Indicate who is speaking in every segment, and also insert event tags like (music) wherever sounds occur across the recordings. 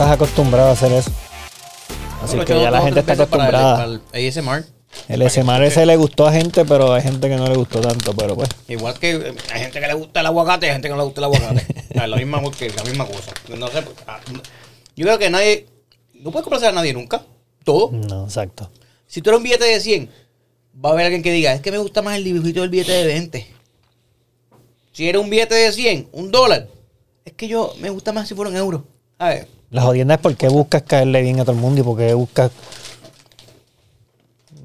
Speaker 1: estás acostumbrado a hacer eso. Así
Speaker 2: Bueno,
Speaker 1: que ya la gente está
Speaker 2: veces para el-
Speaker 1: acostumbrada.
Speaker 2: para el ASMR.
Speaker 1: El SMR ese le gustó a gente, pero hay gente que no le gustó tanto, pero pues.
Speaker 2: Igual que eh, hay gente que le gusta el aguacate y hay gente que no le gusta el aguacate. (laughs) La, misma, la misma cosa. No sé, pues, ah, yo creo que nadie. No puedes complacer a nadie nunca. Todo.
Speaker 1: No, exacto.
Speaker 2: Si tú eres un billete de 100, va a haber alguien que diga, es que me gusta más el dibujito del billete de 20. Si eres un billete de 100, un dólar, es que yo me gusta más si fuera un euro. A ver,
Speaker 1: La jodienda es por qué buscas caerle bien a todo el mundo y por qué buscas.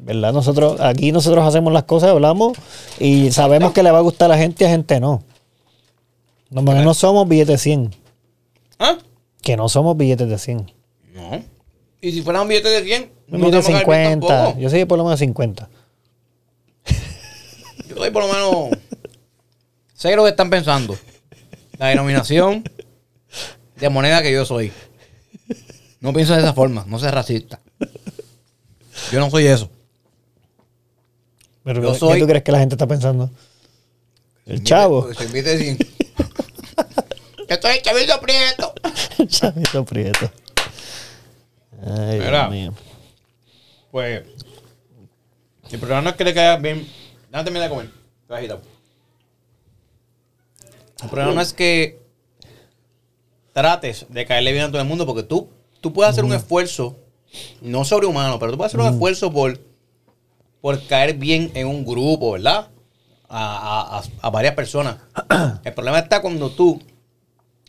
Speaker 1: ¿Verdad? Nosotros, aquí nosotros hacemos las cosas, hablamos y sabemos que le va a gustar a la gente y a gente no. Nosotros no somos billetes 100.
Speaker 2: ¿ah?
Speaker 1: Que no somos billetes de 100.
Speaker 2: No. Y si fuera un billete de 100,
Speaker 1: Un
Speaker 2: no
Speaker 1: billete de
Speaker 2: te vamos a caer bien
Speaker 1: 50.
Speaker 2: tampoco.
Speaker 1: Yo soy por lo menos 50. (laughs)
Speaker 2: Yo doy por lo menos. sé lo que están pensando. La denominación de moneda que yo soy. No pienso de esa forma, no seas racista. Yo no soy eso.
Speaker 1: Pero
Speaker 2: Yo
Speaker 1: ¿qué
Speaker 2: soy-
Speaker 1: tú crees que la gente está pensando? El chavo.
Speaker 2: Soy billete de 100. Yo soy el chavito prieto. (laughs)
Speaker 1: El chavito prieto. Ay,
Speaker 2: Mira.
Speaker 1: Dios mío.
Speaker 2: Pues. El problema no es que le caiga bien. Déjame terminar de comer. Estoy agitado. El problema no es que trates de caerle bien a todo el mundo, porque tú, tú puedes hacer un esfuerzo, no sobrehumano, pero tú puedes hacer un esfuerzo por, por caer bien en un grupo, ¿verdad? A, a- varias personas. (clears throat) El problema está cuando tú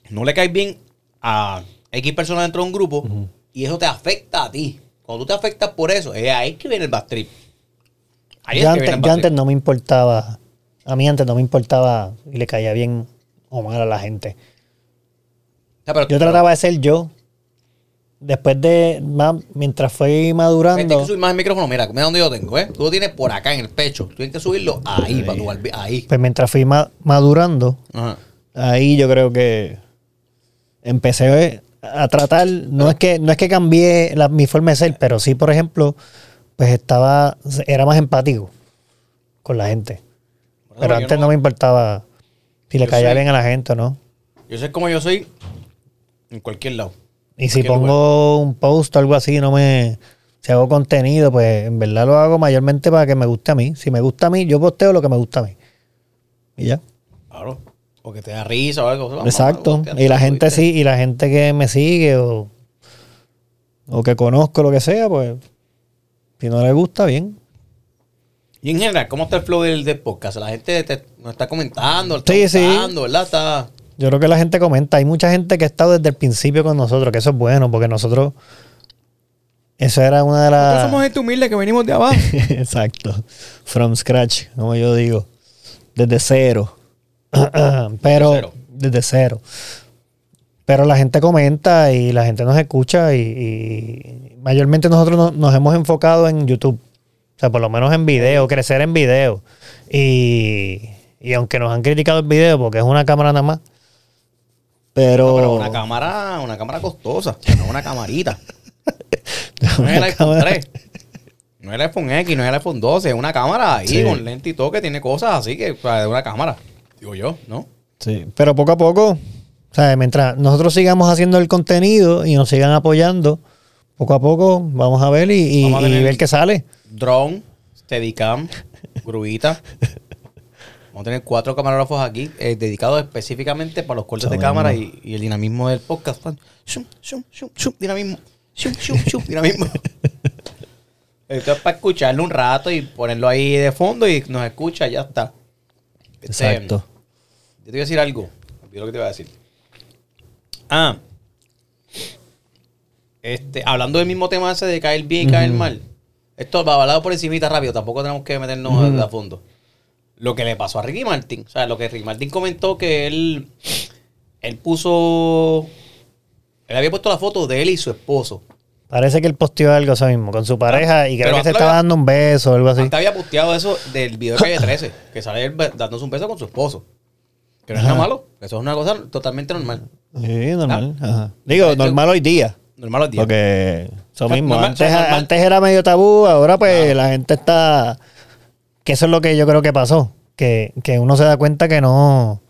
Speaker 2: no le caes bien a X personas dentro de un grupo y eso te afecta a ti. Cuando tú te afectas por eso, es ahí que viene el bad trip. Ahí
Speaker 1: Yo
Speaker 2: es que
Speaker 1: antes,
Speaker 2: viene el
Speaker 1: yo
Speaker 2: bad
Speaker 1: antes no me importaba. A mí antes no me importaba y le caía bien o mal a la gente.
Speaker 2: Pero-
Speaker 1: Yo trataba de ser yo. Después de. más- mientras fui
Speaker 2: Tienes
Speaker 1: madurando.
Speaker 2: que subir más el micrófono. Mira, mira donde yo tengo, ¿eh? Tú lo tienes por acá en el pecho. Tienes que subirlo ahí, para tu Ahí.
Speaker 1: Pues mientras fui ma- madurando,
Speaker 2: Ajá.
Speaker 1: ahí yo creo que empecé a tratar. No es que, no es que cambié la- mi forma de ser, pero sí, por ejemplo, pues estaba. Era más empático con la gente.
Speaker 2: Bueno,
Speaker 1: Pero antes
Speaker 2: no-
Speaker 1: no me importaba si le caía
Speaker 2: soy-
Speaker 1: bien a la gente o no.
Speaker 2: Yo sé como yo soy en cualquier lado.
Speaker 1: Y si pongo un post o algo así, no me. Si hago contenido, pues en verdad lo hago mayormente para que me guste a mí. Si me gusta a mí, yo posteo lo que me gusta a mí. Y ya.
Speaker 2: Claro. O que te da risa o algo.
Speaker 1: Exacto. Y la gente sí, y la gente que me sigue o, o que conozco, lo que sea, pues si no le gusta, bien.
Speaker 2: Y en general, ¿cómo está el flow del, del podcast? La gente te- nos está comentando, está
Speaker 1: Sí,
Speaker 2: ¿verdad? Está...
Speaker 1: Yo creo que la gente comenta. Hay mucha gente que ha estado desde el principio con nosotros, que eso es bueno, porque nosotros. Eso era una de las.
Speaker 2: Nosotros somos gente humilde que venimos de abajo. (laughs)
Speaker 1: Exacto. From scratch, como yo digo. Desde cero. (clears throat) Pero.
Speaker 2: Desde cero.
Speaker 1: Desde cero. Pero la gente comenta y la gente nos escucha y, y mayormente nosotros nos, nos hemos enfocado en YouTube. O sea, por lo menos en video, crecer en video. Y, y aunque nos han criticado el video porque es una cámara nada más. Pero,
Speaker 2: No, pero una cámara, una cámara costosa, no una camarita. (laughs) No es el iPhone
Speaker 1: cámara-
Speaker 2: 3. No es el iPhone X, no es el iPhone 12, es una cámara ahí
Speaker 1: Sí.
Speaker 2: con lente y todo que tiene cosas así que o sea, es una cámara. Digo yo, ¿no?
Speaker 1: Sí, pero poco a poco, o sea, mientras nosotros sigamos haciendo el contenido y nos sigan apoyando, poco a poco vamos a ver y, y-
Speaker 2: Vamos a
Speaker 1: y ver qué sale.
Speaker 2: Drone, Steadicam, gruita. (laughs) Vamos a tener cuatro camarógrafos aquí eh, dedicados específicamente para los cortes de cámara y, y el dinamismo del podcast. Shum, shum, shum, shum, dinamismo. Shum, shum, shum, (laughs) dinamismo. Esto es para escucharlo un rato y ponerlo ahí de fondo y nos escucha, ya está. Este,
Speaker 1: Exacto.
Speaker 2: Yo te voy a decir algo. Olvidé lo que te iba a decir. Ah. Este, hablando del mismo tema ese de caer bien y caer mal. Esto va hablado por encimita rápido. Tampoco tenemos que meternos a- a fondo. Lo que le pasó a Ricky Martin. O sea, lo que Ricky Martin comentó que él. Él puso. Él había puesto la foto de él y su esposo.
Speaker 1: Parece que él posteó algo eso mismo con su pareja y creo que se estaba
Speaker 2: había-
Speaker 1: dando un beso o algo así.
Speaker 2: Antes había posteado eso del video de Calle 13. que sale él dándose un beso con su esposo. Que no es nada malo. Eso es una cosa totalmente normal.
Speaker 1: Sí, normal. Ajá. Digo,
Speaker 2: hecho-
Speaker 1: normal hoy día.
Speaker 2: Normal los días.
Speaker 1: Porque Eso mismo.
Speaker 2: normal,
Speaker 1: antes era medio tabú, ahora pues la gente está... Que eso es lo que yo creo que pasó. Que, que uno se da cuenta que no...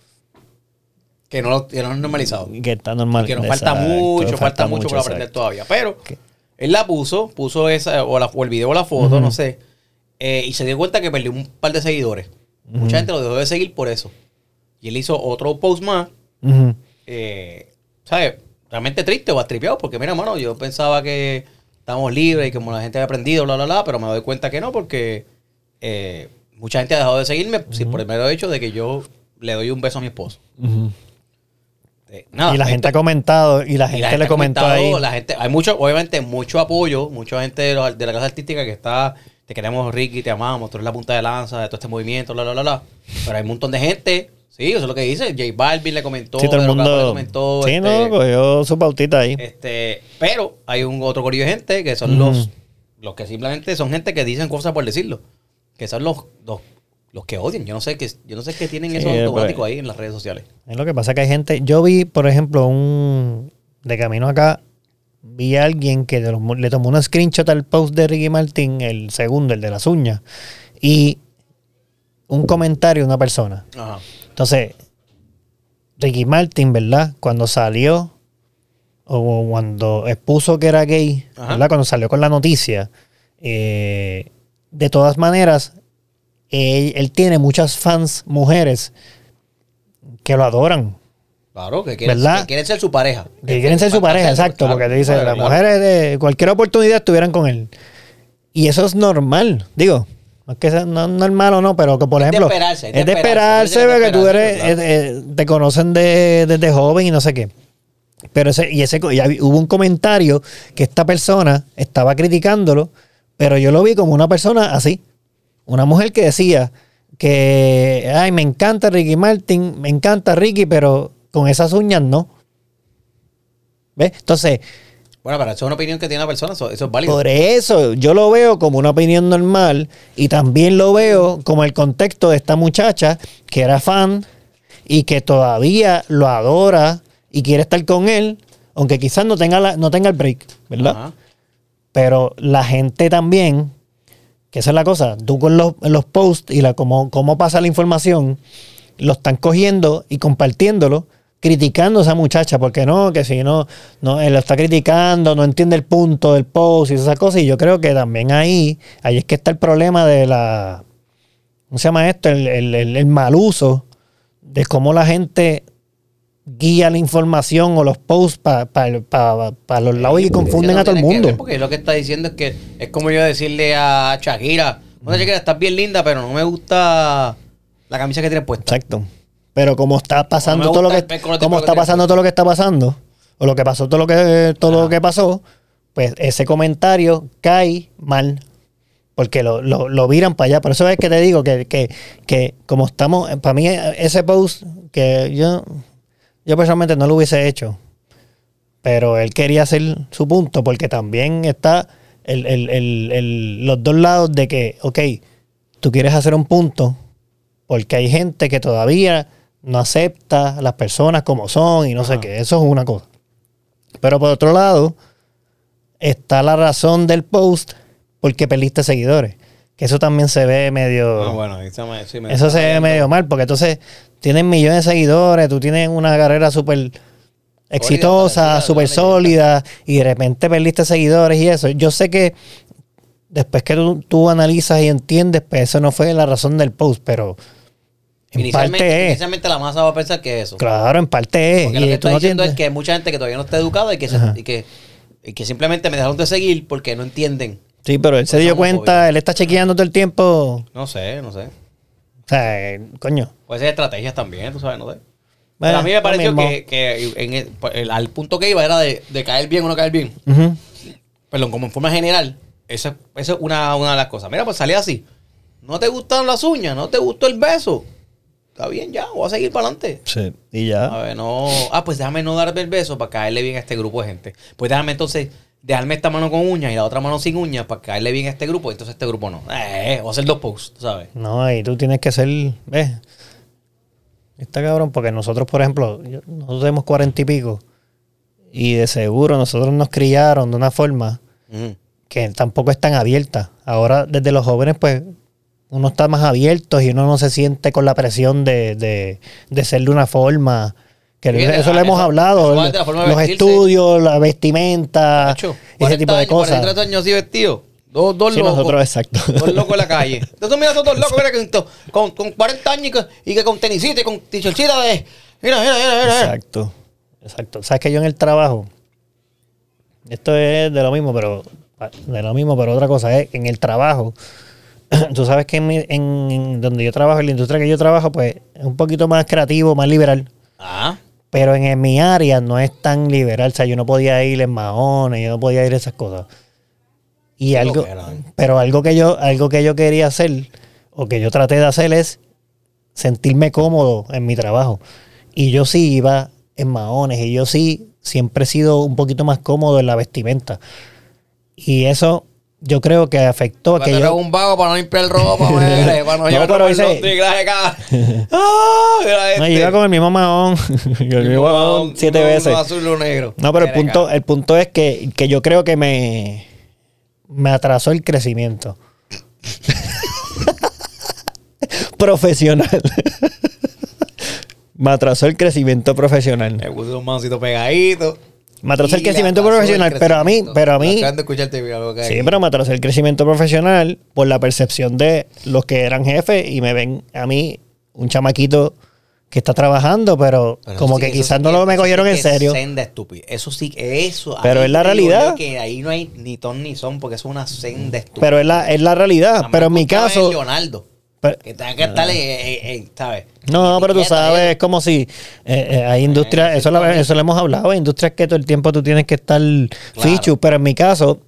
Speaker 2: Que no lo que no es normalizado.
Speaker 1: Que está normal.
Speaker 2: que nos falta mucho, falta, mucho por aprender todavía. Pero él la puso, puso esa, o, la, o el video o la foto, no sé, eh, y se dio cuenta que perdió un par de seguidores. Mucha gente lo dejó de seguir por eso. Y él hizo otro post más,
Speaker 1: Ujú.
Speaker 2: eh, ¿sabes? Realmente triste o astripeado, porque mira, mano, yo pensaba que estábamos libres y como la gente había aprendido, bla, bla, bla, pero me doy cuenta que no, porque eh, mucha gente ha dejado de seguirme sí, por el mero hecho de que yo le doy un beso a mi esposo. Eh, nada,
Speaker 1: y la gente ha comentado y la
Speaker 2: y
Speaker 1: gente,
Speaker 2: la gente
Speaker 1: le
Speaker 2: ha
Speaker 1: comentó
Speaker 2: comentado,
Speaker 1: ahí.
Speaker 2: La gente, hay mucho, obviamente, mucho apoyo, mucha gente de, los- de la clase artística que está, te queremos Ricky, te amamos, tú eres la punta de lanza de todo este movimiento, bla, bla, bla, bla. Pero hay un montón de gente, sí, eso es lo que dice, J Balvin le comentó,
Speaker 1: sí, todo el
Speaker 2: Capó le
Speaker 1: mundo.
Speaker 2: comentó,
Speaker 1: sí,
Speaker 2: este,
Speaker 1: no, cogió su pautita ahí.
Speaker 2: este, pero hay un otro corillo de gente que son los, los que simplemente son gente que dicen cosas por decirlo, que son los, los, los que odian, yo no sé qué, yo no sé qué tienen
Speaker 1: Sí,
Speaker 2: eso automático
Speaker 1: pues.
Speaker 2: ahí en las redes sociales.
Speaker 1: Es lo que pasa que hay gente. Yo vi, por ejemplo, un. De camino acá, vi a alguien que le tomó un screenshot al post de Ricky Martin, el segundo, el de las uñas, y un comentario de una persona.
Speaker 2: Ajá.
Speaker 1: Entonces, Ricky Martin, ¿verdad? Cuando salió, o cuando expuso que era gay,
Speaker 2: Ajá.
Speaker 1: ¿verdad? Cuando salió con la noticia, eh, de todas maneras, él, él tiene muchas fans mujeres que lo adoran.
Speaker 2: Claro, que quieren, quieren ser su pareja.
Speaker 1: Que quieren ser su pareja, exacto, porque te dice,
Speaker 2: claro,
Speaker 1: las mujeres de cualquier oportunidad estuvieran con él. Y eso es normal, digo. Es que sea no, normal o no, pero que por
Speaker 2: Es de
Speaker 1: ejemplo.
Speaker 2: esperarse, es de
Speaker 1: es de
Speaker 2: esperarse,
Speaker 1: esperarse,
Speaker 2: es de
Speaker 1: porque tú eres,
Speaker 2: esperarse,
Speaker 1: eh, eh, te conocen de- desde joven y no sé qué. Pero ese, y ese, y hubo un comentario que esta persona estaba criticándolo, pero yo lo vi como una persona así. Una mujer que decía que, ay, me encanta Ricky Martin, me encanta Ricky, pero con esas uñas no. ¿Ves? Entonces,
Speaker 2: Bueno, pero eso es una opinión que tiene la persona, eso, eso es válido.
Speaker 1: por eso yo lo veo como una opinión normal y también lo veo como el contexto de esta muchacha que era fan y que todavía lo adora y quiere estar con él, aunque quizás no tenga, la- no tenga el break, ¿verdad?
Speaker 2: Ajá.
Speaker 1: Pero la gente también, que esa es la cosa, tú con los, los posts y la, cómo, cómo pasa la información, lo están cogiendo y compartiéndolo, criticando a esa muchacha, porque no, que si no, no, él lo está criticando, no entiende el punto del post y esas cosas. Y yo creo que también ahí, ahí es que está el problema de la, ¿cómo se llama esto? El- el mal uso de cómo la gente guía la información o los posts para los lados y confunden a todo el mundo.
Speaker 2: ver, Porque lo que está diciendo es que es como yo decirle a Shakira, bueno, Shakira, estás bien linda, pero no me gusta la camisa que tienes puesta.
Speaker 1: Exacto. Pero como está pasando
Speaker 2: No
Speaker 1: todo lo que como está pasando
Speaker 2: puesto.
Speaker 1: todo lo que está pasando o lo que pasó todo lo que todo lo que pasó, pues ese comentario cae mal porque lo, lo, lo viran para allá. Por eso es que te digo que, que, que como estamos, para mí ese post que yo yo personalmente no lo hubiese hecho, pero él quería hacer su punto porque también está el, el- el- el- los dos lados de que, ok, tú quieres hacer un punto porque hay gente que todavía no acepta a las personas como son y no sé qué. Eso es una cosa. Pero por otro lado, está la razón del post porque perdiste seguidores. Que eso también se ve medio...
Speaker 2: Ah, bueno, eso, me- sí me
Speaker 1: Eso
Speaker 2: está
Speaker 1: se ve medio mal, porque entonces tienen millones de seguidores, tú tienes una carrera súper exitosa, súper sólida, y de repente perdiste seguidores y eso. Yo sé que después que tú, tú analizas y entiendes, pues eso no fue la razón del post, pero en
Speaker 2: Inicialmente,
Speaker 1: parte es.
Speaker 2: inicialmente la masa va a pensar que es eso.
Speaker 1: Claro, en parte es.
Speaker 2: Porque lo que
Speaker 1: no
Speaker 2: diciendo
Speaker 1: tienes-
Speaker 2: es que hay mucha gente que todavía no está educada y que, se- y que, y que simplemente me dejaron de seguir porque no entienden.
Speaker 1: Sí, pero él se
Speaker 2: Pues
Speaker 1: dio cuenta, él está chequeando todo el tiempo.
Speaker 2: No sé, no sé.
Speaker 1: O sea, eh, coño.
Speaker 2: Puede ser estrategias también, tú sabes, no sé.
Speaker 1: Bueno,
Speaker 2: Pero a mí me pareció que, que en el- el- al punto que iba era de, de caer bien o no caer bien.
Speaker 1: Ujú.
Speaker 2: Perdón, como en forma general, eso, es- eso es una, una de las cosas. Mira, pues salía así. No te gustaron las uñas, no te gustó el beso. Está bien, ya, voy a seguir para adelante.
Speaker 1: Sí, y ya.
Speaker 2: A ver, no. Ah, pues déjame no darme el beso para caerle bien a este grupo de gente. Pues déjame entonces dejarme esta mano con uñas y la otra mano sin uñas para caerle bien a este grupo. y Entonces este grupo no. Eh, a hacer dos posts, ¿sabes?
Speaker 1: No, ahí tú tienes que ser, ¿ves? Está cabrón, porque nosotros, por ejemplo, nosotros tenemos cuarenta y pico, y de seguro nosotros nos criaron de una forma que tampoco es tan abierta. Ahora, desde los jóvenes, pues, uno está más abierto y uno no se siente con la presión de, de, de ser de una forma. Que eso
Speaker 2: ah,
Speaker 1: lo hemos
Speaker 2: eso-
Speaker 1: hablado.
Speaker 2: eso
Speaker 1: los
Speaker 2: vestirse.
Speaker 1: estudios, la vestimenta, ese
Speaker 2: 40
Speaker 1: tipo de
Speaker 2: años,
Speaker 1: cosas.
Speaker 2: 43 años así vestido. Dos, dos
Speaker 1: Sí,
Speaker 2: locos.
Speaker 1: nosotros, exacto.
Speaker 2: Dos locos en la calle. (laughs) Entonces mira, esos dos locos, mira, con, con 40 años y que, y que con tenisita y con t-shirtcita de... Mira, mira, mira, mira.
Speaker 1: Exacto. Exacto. Sabes que yo en el trabajo, esto es de lo mismo, pero de lo mismo, pero otra cosa es en el trabajo. (clears throat) Tú sabes que en, mi- en- en donde yo trabajo, en la industria que yo trabajo, pues es un poquito más creativo, más liberal.
Speaker 2: Ah,
Speaker 1: Pero en, en mi área no es tan liberal. O sea, yo no podía ir en maones, yo no podía ir a esas cosas. Y
Speaker 2: Qué
Speaker 1: algo, pero algo que yo, algo que yo quería hacer, o que yo traté de hacer es sentirme cómodo en mi trabajo. Y yo sí iba en maones, y yo sí siempre he sido un poquito más cómodo en la vestimenta. Y eso yo creo que afectó a que yo.
Speaker 2: un vago para no limpiar ropa, (laughs) güey, para no
Speaker 1: No. (laughs)
Speaker 2: Mira
Speaker 1: No,
Speaker 2: este.
Speaker 1: con el mismo mahón, (laughs) el mismo mahón siete
Speaker 2: Uno
Speaker 1: veces.
Speaker 2: azul uno negro.
Speaker 1: No, pero el punto, el punto es que, que yo creo que me, me atrasó el crecimiento. profesional. me atrasó el crecimiento profesional.
Speaker 2: Me puse un mancito pegadito.
Speaker 1: Me el crecimiento profesional, pero a mí, pero a mí,
Speaker 2: Tratando de escucharte bien algo que
Speaker 1: sí, pero me atrasó el crecimiento profesional por la percepción de los que eran jefes y me ven a mí un chamaquito que está trabajando, pero,
Speaker 2: Pero
Speaker 1: como
Speaker 2: sí,
Speaker 1: que quizás
Speaker 2: sí
Speaker 1: no lo me
Speaker 2: sí
Speaker 1: cogieron en
Speaker 2: es
Speaker 1: serio.
Speaker 2: Senda estúpida. Eso sí, eso.
Speaker 1: Pero es la realidad.
Speaker 2: Que ahí no hay ni ton ni son porque eso es una senda estúpida.
Speaker 1: Pero es la, es la realidad. Pero en mi caso.
Speaker 2: Leonardo.
Speaker 1: Pero-
Speaker 2: Que tenga que estar, ¿sabes?
Speaker 1: No, pero tú sabes, es como si eh, eh, hay industrias,
Speaker 2: Eh,
Speaker 1: eso, lo, eso lo hemos hablado, hay industrias que todo el tiempo tú tienes que estar fichu, pero en mi caso,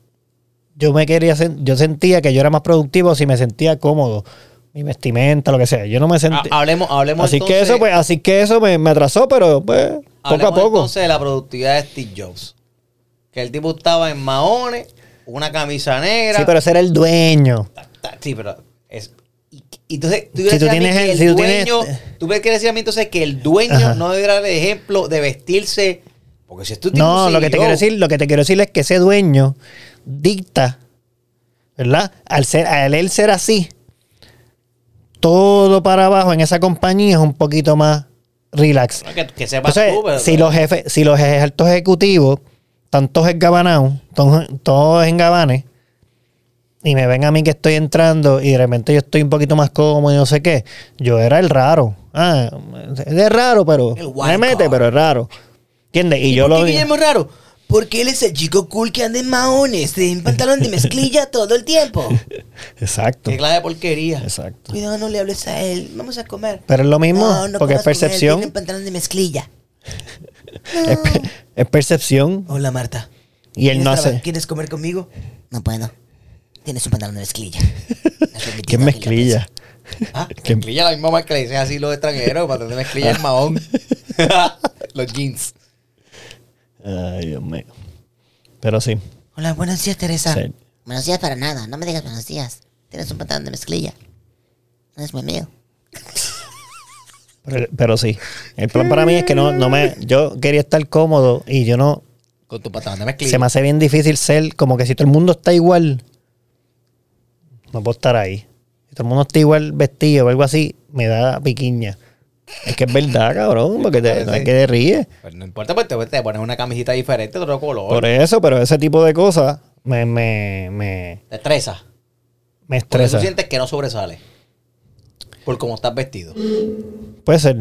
Speaker 1: yo me quería, yo sentía que yo era más productivo si me sentía cómodo, mi vestimenta, lo que sea, yo no me sentía...
Speaker 2: Hablemos, hablemos
Speaker 1: Así
Speaker 2: entonces,
Speaker 1: que eso, pues, así que eso me, me atrasó, pero pues, poco a poco.
Speaker 2: entonces de la productividad de Steve Jobs. Que el tipo estaba en maones, una camisa negra.
Speaker 1: Sí, pero ese era el dueño.
Speaker 2: Sí, pero es. Y, y entonces, tú
Speaker 1: Si tú tienes
Speaker 2: que
Speaker 1: el- si tú tienes-
Speaker 2: dueño. Tú quieres decir a mí entonces que el dueño
Speaker 1: Ajá.
Speaker 2: no debe dar el ejemplo de vestirse. Porque si tú
Speaker 1: No, lo que te quiero decir, lo que te quiero decir es que ese dueño dicta, ¿verdad? Al ser, al él ser así, todo para abajo en esa compañía es un poquito más relax.
Speaker 2: Que, que sepas
Speaker 1: Entonces,
Speaker 2: tú, pero.
Speaker 1: si los jefes, si los altos ejecutivos, tantos engabanados, todos, todos engabanes, y me ven a mí que estoy entrando y de repente yo estoy un poquito más cómodo y no sé qué, yo era el raro. Ah, es raro, pero me mete,
Speaker 2: card.
Speaker 1: pero es raro. ¿Entiendes? Y, yo
Speaker 3: ¿Por
Speaker 1: lo
Speaker 3: qué
Speaker 1: vi.
Speaker 3: Guillermo raro? Porque él es el chico cool que anda en maones, en pantalón de mezclilla (laughs) todo el tiempo.
Speaker 1: Exacto.
Speaker 2: Qué clase de porquería.
Speaker 1: Exacto.
Speaker 3: Cuidado, no le hables a él. Vamos a comer.
Speaker 1: Pero es lo mismo,
Speaker 3: No, no
Speaker 1: porque es percepción.
Speaker 3: Tiene pantalón de mezclilla. (laughs)
Speaker 1: Es, es percepción.
Speaker 3: Hola, Marta.
Speaker 1: Y él no
Speaker 3: ¿Quieres traba-
Speaker 1: hace.
Speaker 3: ¿Quieres comer conmigo? No puedo. Tienes un pantalón de mezclilla. (laughs)
Speaker 1: ¿Qué es mezclilla?
Speaker 2: Ah,
Speaker 1: ¿Qué-
Speaker 2: mezclilla la misma marca que le dicen así los extranjeros para tener mezclilla el mahón. (laughs) los jeans.
Speaker 1: Ay, Dios mío. Pero sí.
Speaker 3: Hola, buenos días, Teresa.
Speaker 1: sí.
Speaker 3: Buenos días para nada. No me digas buenos días. Tienes un pantalón de mezclilla. No es muy mío.
Speaker 1: Pero, pero sí. El plan para mí es que no, no me. Yo quería estar cómodo y yo no.
Speaker 2: Con tu pantalón de mezclilla.
Speaker 1: Se me hace bien difícil ser como que si todo el mundo está igual, no puedo estar ahí. Si todo el mundo está igual vestido o algo así, me da piquiña. Es que es verdad, cabrón, (laughs) porque te, no es que te ríes.
Speaker 2: Pues no importa, pues te, te pones una camisita diferente, de otro color.
Speaker 1: Por eso, pero ese tipo de cosas me, me, me,
Speaker 2: Te estresa.
Speaker 1: me
Speaker 2: Porque
Speaker 1: estresa.
Speaker 2: tú sientes que no sobresale. Por cómo estás vestido.
Speaker 1: Puede ser.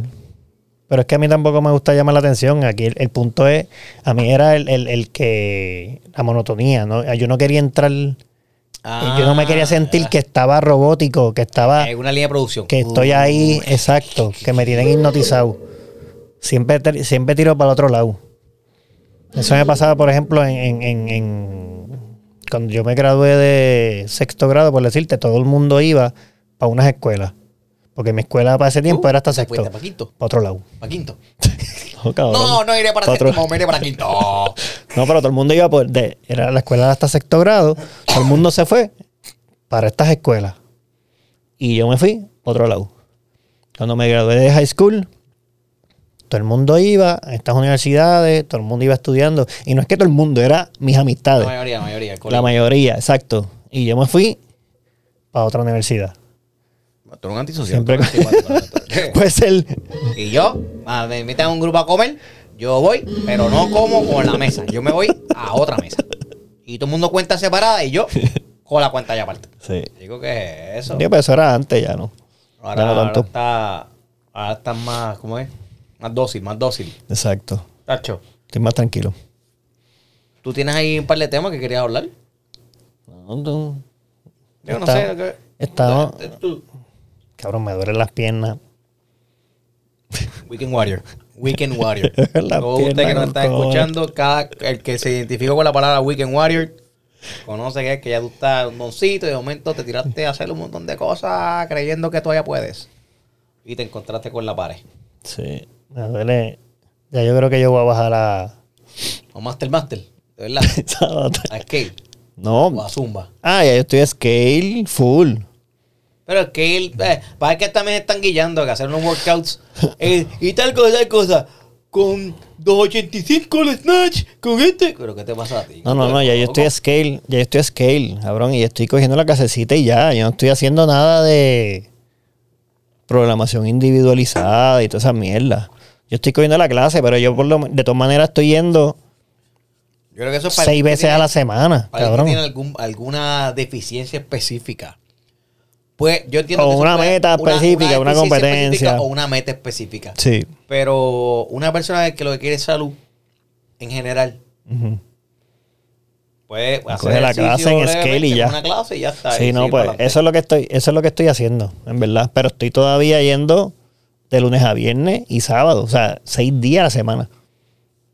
Speaker 1: Pero es que a mí tampoco me gusta llamar la atención. Aquí el, el punto es, a mí era el, el- el que, la monotonía, ¿no? Yo no quería entrar, yo no me quería sentir que estaba robótico, que estaba,
Speaker 2: Es una línea de producción.
Speaker 1: que estoy ahí, exacto, que me tienen hipnotizado. Siempre, siempre tiro para el otro lado. Eso me pasaba, por ejemplo, en, en- en- en- cuando yo me gradué de sexto grado, por decirte, todo el mundo iba para unas escuelas. Porque mi escuela para ese tiempo
Speaker 2: Uh,
Speaker 1: era hasta sexto.
Speaker 2: fuiste pa' quinto.
Speaker 1: Para otro lado.
Speaker 2: Para quinto. (laughs)
Speaker 1: No, (laughs) cabrón.
Speaker 2: No, no iré para
Speaker 1: Pa' otro-
Speaker 2: séptimo, me iré para quinto. (laughs)
Speaker 1: No, pero todo el mundo iba por. De, era la escuela hasta sexto grado. Todo el mundo se fue para estas escuelas. Y yo me fui para otro lado. Cuando me gradué de high school, todo el mundo iba a estas universidades, todo el mundo iba estudiando. Y no es que todo el mundo, era mis
Speaker 2: La
Speaker 1: amistades.
Speaker 2: mayoría, la mayoría.
Speaker 1: La mayoría, exacto. Y yo me fui para otra universidad.
Speaker 2: Tú eres un antisocial.
Speaker 1: Siempre- (laughs) (laughs) Pues el.
Speaker 2: y yo, me invitan a un grupo a comer, yo voy, pero no como con la mesa. Yo me voy a otra mesa. Y todo el mundo cuenta separada y yo (laughs) con la cuenta ya aparte.
Speaker 1: Sí.
Speaker 2: Digo que eso.
Speaker 1: Digo, pero eso era antes ya, ¿no?
Speaker 2: Ahora,
Speaker 1: ya no
Speaker 2: ahora está, ahora está más, ¿cómo es? Más dócil, más dócil.
Speaker 1: Exacto.
Speaker 2: Tacho,
Speaker 1: Estoy más tranquilo.
Speaker 2: ¿tú tienes ahí un par de temas que querías hablar?
Speaker 1: No, no.
Speaker 2: Yo no
Speaker 1: Está-
Speaker 2: sé.
Speaker 1: estamos-
Speaker 2: Eh, tú-
Speaker 1: Cabrón, me duelen las piernas.
Speaker 2: Weekend Warrior. Weekend Warrior. (laughs) Todo usted que nos está escuchando, cada, el que se identificó con la palabra Weekend Warrior, conoce que es que ya tú estás un doncito y de momento te tiraste a hacer un montón de cosas creyendo que todavía puedes. Y te encontraste con la pared.
Speaker 1: Sí. Me duele. Ya yo creo que yo voy a bajar a.
Speaker 2: O Master Master, de verdad. (laughs) A Scale.
Speaker 1: no.
Speaker 2: O a Zumba.
Speaker 1: Ah, ya yo estoy a scale full.
Speaker 2: Pero es que él, eh, para que también están guillando que hacer unos workouts eh, y tal cosa, tal cosa, con 285 el snatch, con este. ¿Pero qué te pasa a ti?
Speaker 1: No, no, no, ya yo estoy a scale. Ya yo estoy a scale, cabrón. Y estoy cogiendo la casecita y ya. Yo no estoy haciendo nada de programación individualizada y toda esa mierda. Yo estoy cogiendo la clase, pero yo por lo, de todas maneras estoy yendo
Speaker 2: Yo creo que eso es para
Speaker 1: seis veces
Speaker 2: tiene-
Speaker 1: a la semana,
Speaker 2: para que tiene algún- alguna deficiencia específica. Pues yo entiendo
Speaker 1: O
Speaker 2: que
Speaker 1: una meta específica, una
Speaker 2: deficiencia
Speaker 1: competencia.
Speaker 2: específica O una meta específica.
Speaker 1: Sí.
Speaker 2: Pero una persona que lo que quiere es salud, en general,
Speaker 1: Ujú.
Speaker 2: puede
Speaker 1: Coge la clase en scale y ya.
Speaker 2: Una clase y ya está.
Speaker 1: Sí, no, pues eso es lo que estoy, eso es lo que estoy haciendo, en verdad. Pero estoy todavía yendo de lunes a viernes y sábado, o sea, seis días a la semana.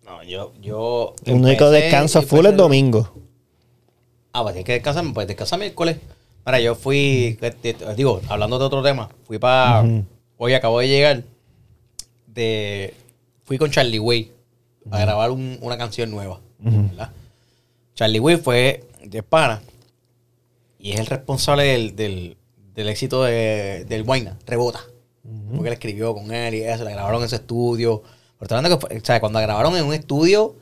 Speaker 2: No, yo, yo.
Speaker 1: El único descanso full es domingo.
Speaker 2: Ah, pues tienes que descansar, pues descansa miércoles. Mira, yo fui, digo, hablando de otro tema, fui para. Hoy acabo de llegar de. Fui con Charlie Way a grabar un- una canción nueva. ¿verdad? Charlie Way fue de pana y es el responsable del, del, del éxito de, del Guayna, Rebota. Porque él escribió con él y eso, la grabaron en ese estudio. Pero hablando que o sea, cuando la grabaron en un estudio,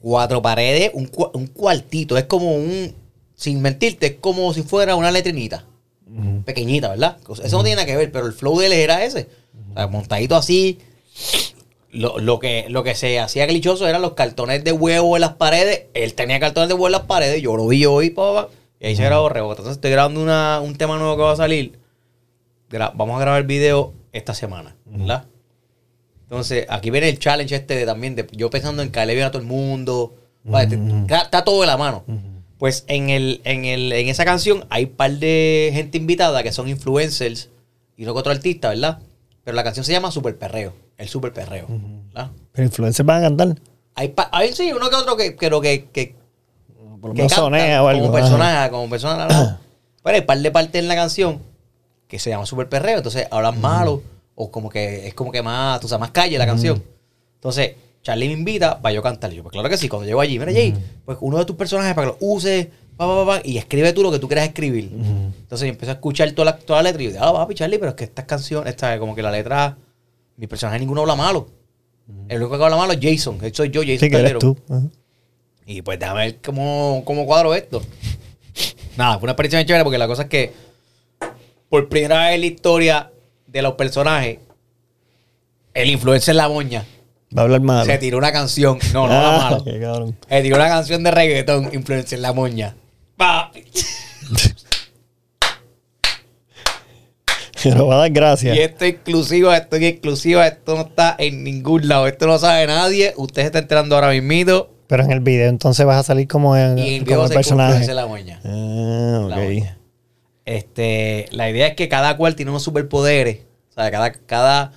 Speaker 2: cuatro paredes, un, un cuartito, es como un, sin mentirte, es como si fuera una letrinita pequeñita, ¿verdad? Eso no tiene nada que ver, pero el flow de él era ese. O sea, montadito así. Lo, lo que, lo que se hacía glitchoso eran los cartones de huevo en las paredes. Él tenía cartones de huevo en las paredes. Yo lo vi hoy, papá. Y ahí se grabó rebota. Entonces estoy grabando una- un tema nuevo que va a salir. Gra- vamos a grabar el video esta semana, ¿verdad? Entonces, aquí viene el challenge este de también de yo pensando en caerle bien a todo el mundo. Vale, te- Está, está todo de la mano. Pues en el, en el, en esa canción hay un par de gente invitada que son influencers y no que otro artista, ¿verdad? Pero la canción se llama Super Perreo. El Super Perreo. ¿verdad?
Speaker 1: Pero influencers van a cantar.
Speaker 2: Hay, hay sí, uno que otro que creo que, que,
Speaker 1: Por lo
Speaker 2: que
Speaker 1: menos sonea o algo.
Speaker 2: como personaje, como persona. (clears throat) Pero hay par de partes en la canción que se llama Super Perreo, entonces hablan malo o como que es como que más, tú sabes, más calle la canción. Entonces, Charlie me invita para yo cantar. Y yo, pues claro que sí, cuando llego allí, mira, Jay, pues uno de tus personajes para que lo uses, pa, pa, pa, pa, y escribe tú lo que tú quieras escribir. Entonces yo empiezo a escuchar toda la, toda la letra y yo digo, ah, papi, Charlie, pero es que estas canciones, esta, como que la letra, mi personaje ninguno habla malo. El único que habla malo es Jason, que soy yo, Jason
Speaker 1: Sí, que eres
Speaker 2: Calderón.
Speaker 1: tú. Ajá.
Speaker 2: Y pues déjame ver cómo, cómo cuadro esto. Nada, fue una experiencia muy chévere porque la cosa es que por primera vez en la historia de los personajes, el influencer La Moña
Speaker 1: Va a hablar malo.
Speaker 2: se tiró una canción. No, no
Speaker 1: Ah,
Speaker 2: la malo.
Speaker 1: qué cabrón.
Speaker 2: Se tiró una canción de reggaetón, influencer La Moña. Papi. (laughs)
Speaker 1: Pero va a dar gracias.
Speaker 2: Y esto es exclusivo, esto es exclusivo, esto no está en ningún lado. Esto no lo sabe nadie. Usted se está enterando ahora mismito.
Speaker 1: Pero en el video entonces vas a salir como, en,
Speaker 2: Y el
Speaker 1: como
Speaker 2: video
Speaker 1: el
Speaker 2: se
Speaker 1: personaje.
Speaker 2: influencer La Moña.
Speaker 1: Ah,
Speaker 2: La
Speaker 1: ok.
Speaker 2: Moña. Este, la idea es que cada cual tiene unos superpoderes. O sea, cada, cada,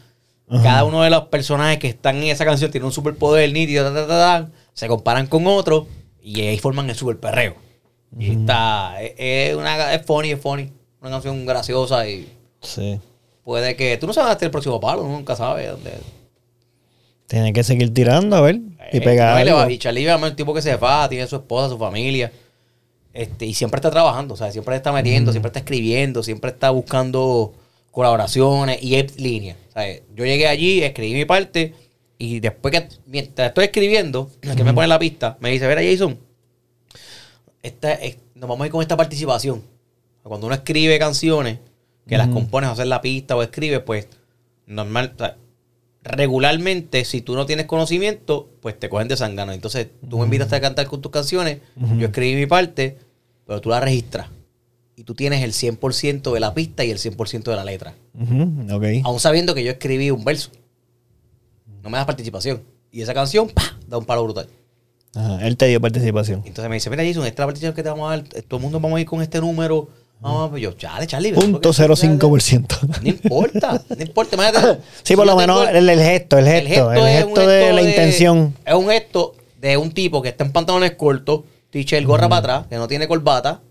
Speaker 1: Ajá.
Speaker 2: cada uno de los personajes que están en esa canción tiene un superpoder nítido, ta, ta, ta, ta, se comparan con otros y ahí forman el superperreo. Y está, es, es una, es funny, es funny. Una canción graciosa y
Speaker 1: Sí.
Speaker 2: puede que. Tú no sabes hasta el próximo palo, uno nunca sabe dónde.
Speaker 1: Tiene que seguir tirando, a ver. Y
Speaker 2: Eh,
Speaker 1: pegar.
Speaker 2: no,
Speaker 1: algo.
Speaker 2: y Charlie es un tipo que se va, tiene su esposa, su familia. Este, y siempre está trabajando, o sea, siempre está metiendo, siempre está escribiendo, siempre está buscando colaboraciones y es línea. ¿sabes? Yo llegué allí, escribí mi parte y después que mientras estoy escribiendo, el que me pone la pista, me dice, mira Jason, esta, es- nos vamos a ir con esta participación. Cuando uno escribe canciones, que las compones o hacer la pista o escribe, pues normal, o sea, regularmente, si tú no tienes conocimiento, pues te cogen de sangano. Entonces, tú me invitas a cantar con tus canciones, yo escribí mi parte, pero tú la registras. Y tú tienes el 100% de la pista y el 100% de la letra.
Speaker 1: Ok.
Speaker 2: Aún sabiendo que yo escribí un verso. No me das participación. Y esa canción, ¡pa! da un palo brutal.
Speaker 1: Ajá, él te dio participación.
Speaker 2: Entonces me dice, mira Jason, esta es la participación que te vamos a dar. Todo el mundo vamos a ir con este número. Vamos a yo, chale, Charlie.
Speaker 1: Punto
Speaker 2: porque-
Speaker 1: 05%.
Speaker 2: No importa, no importa. imagínate, (laughs)
Speaker 1: Sí, por lo menos el, el gesto, el gesto, el gesto de la intención.
Speaker 2: Es un gesto de un tipo que está en pantalones cortos, t-shirt, gorra para atrás, que no tiene corbata,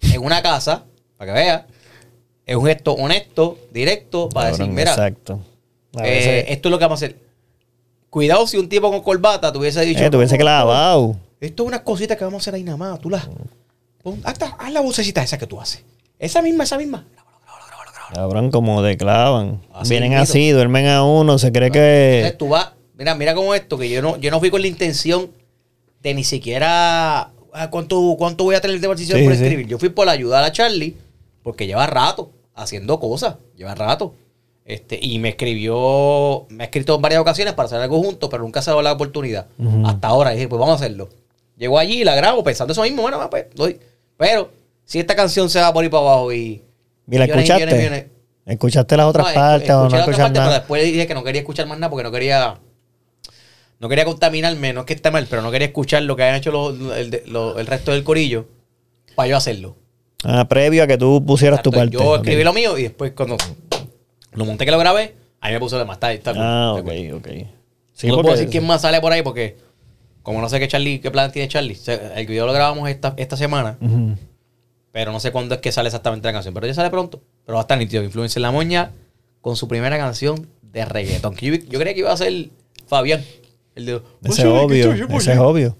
Speaker 2: en una casa, para que vea. Es un gesto honesto, directo, para decir,
Speaker 1: Cabrón,
Speaker 2: mira,
Speaker 1: Exacto.
Speaker 2: Eh, esto es lo que vamos a hacer. Cuidado si un tipo con corbata te hubiese dicho.
Speaker 1: eh, tuviese clavado.
Speaker 2: Esto es unas cositas que vamos a hacer ahí nada más. Tú las. pon- haz, haz la vocecita esa que tú haces. Esa misma, esa misma.
Speaker 1: Cabrón, como te clavan.
Speaker 2: Así
Speaker 1: Vienen así, duermen a uno, se cree
Speaker 2: Entonces
Speaker 1: que.
Speaker 2: tú vas, mira, mira como esto, que yo no, yo no fui con la intención de ni siquiera cuánto, cuánto voy a tener de participación
Speaker 1: Sí,
Speaker 2: por
Speaker 1: sí.
Speaker 2: escribir. Yo fui por ayudar a Charlie, porque lleva rato haciendo cosas, lleva rato. Este, y me escribió, me ha escrito en varias ocasiones para hacer algo juntos, pero nunca se ha dado la oportunidad. Hasta ahora dije, pues vamos a hacerlo. Llego allí y la grabo pensando eso mismo, bueno, pues, doy. Pero si esta canción se va por ahí para abajo y.
Speaker 1: ¿Y la
Speaker 2: millones
Speaker 1: escuchaste?
Speaker 2: millones, millones,
Speaker 1: ¿Escuchaste las otras
Speaker 2: no,
Speaker 1: partes o no
Speaker 2: escuché la otra
Speaker 1: escuchas
Speaker 2: parte, pero
Speaker 1: nada?
Speaker 2: después dije que no quería escuchar más nada porque no quería. No quería contaminarme, no es que esté mal, pero no quería escuchar lo que hayan hecho los- el, de- lo- el resto del corillo para yo hacerlo.
Speaker 1: Ah, previo a que tú pusieras tu parte.
Speaker 2: Yo escribí lo mío y después cuando lo monté que lo grabé, ahí me demás. Está, está cool,
Speaker 1: Ah, ok, ok. Sí,
Speaker 2: no puedo decir quién más sale por ahí porque, como no sé qué Charlie, qué plan tiene Charlie, el video lo grabamos esta, esta semana, pero no sé cuándo es que sale exactamente la canción. Pero ya sale pronto. Pero va a estar nítido. Influencia en la moña con su primera canción de reggaetón. Que yo, yo creía que iba a ser Fabián. El.
Speaker 1: Ese es obvio, ese es obvio.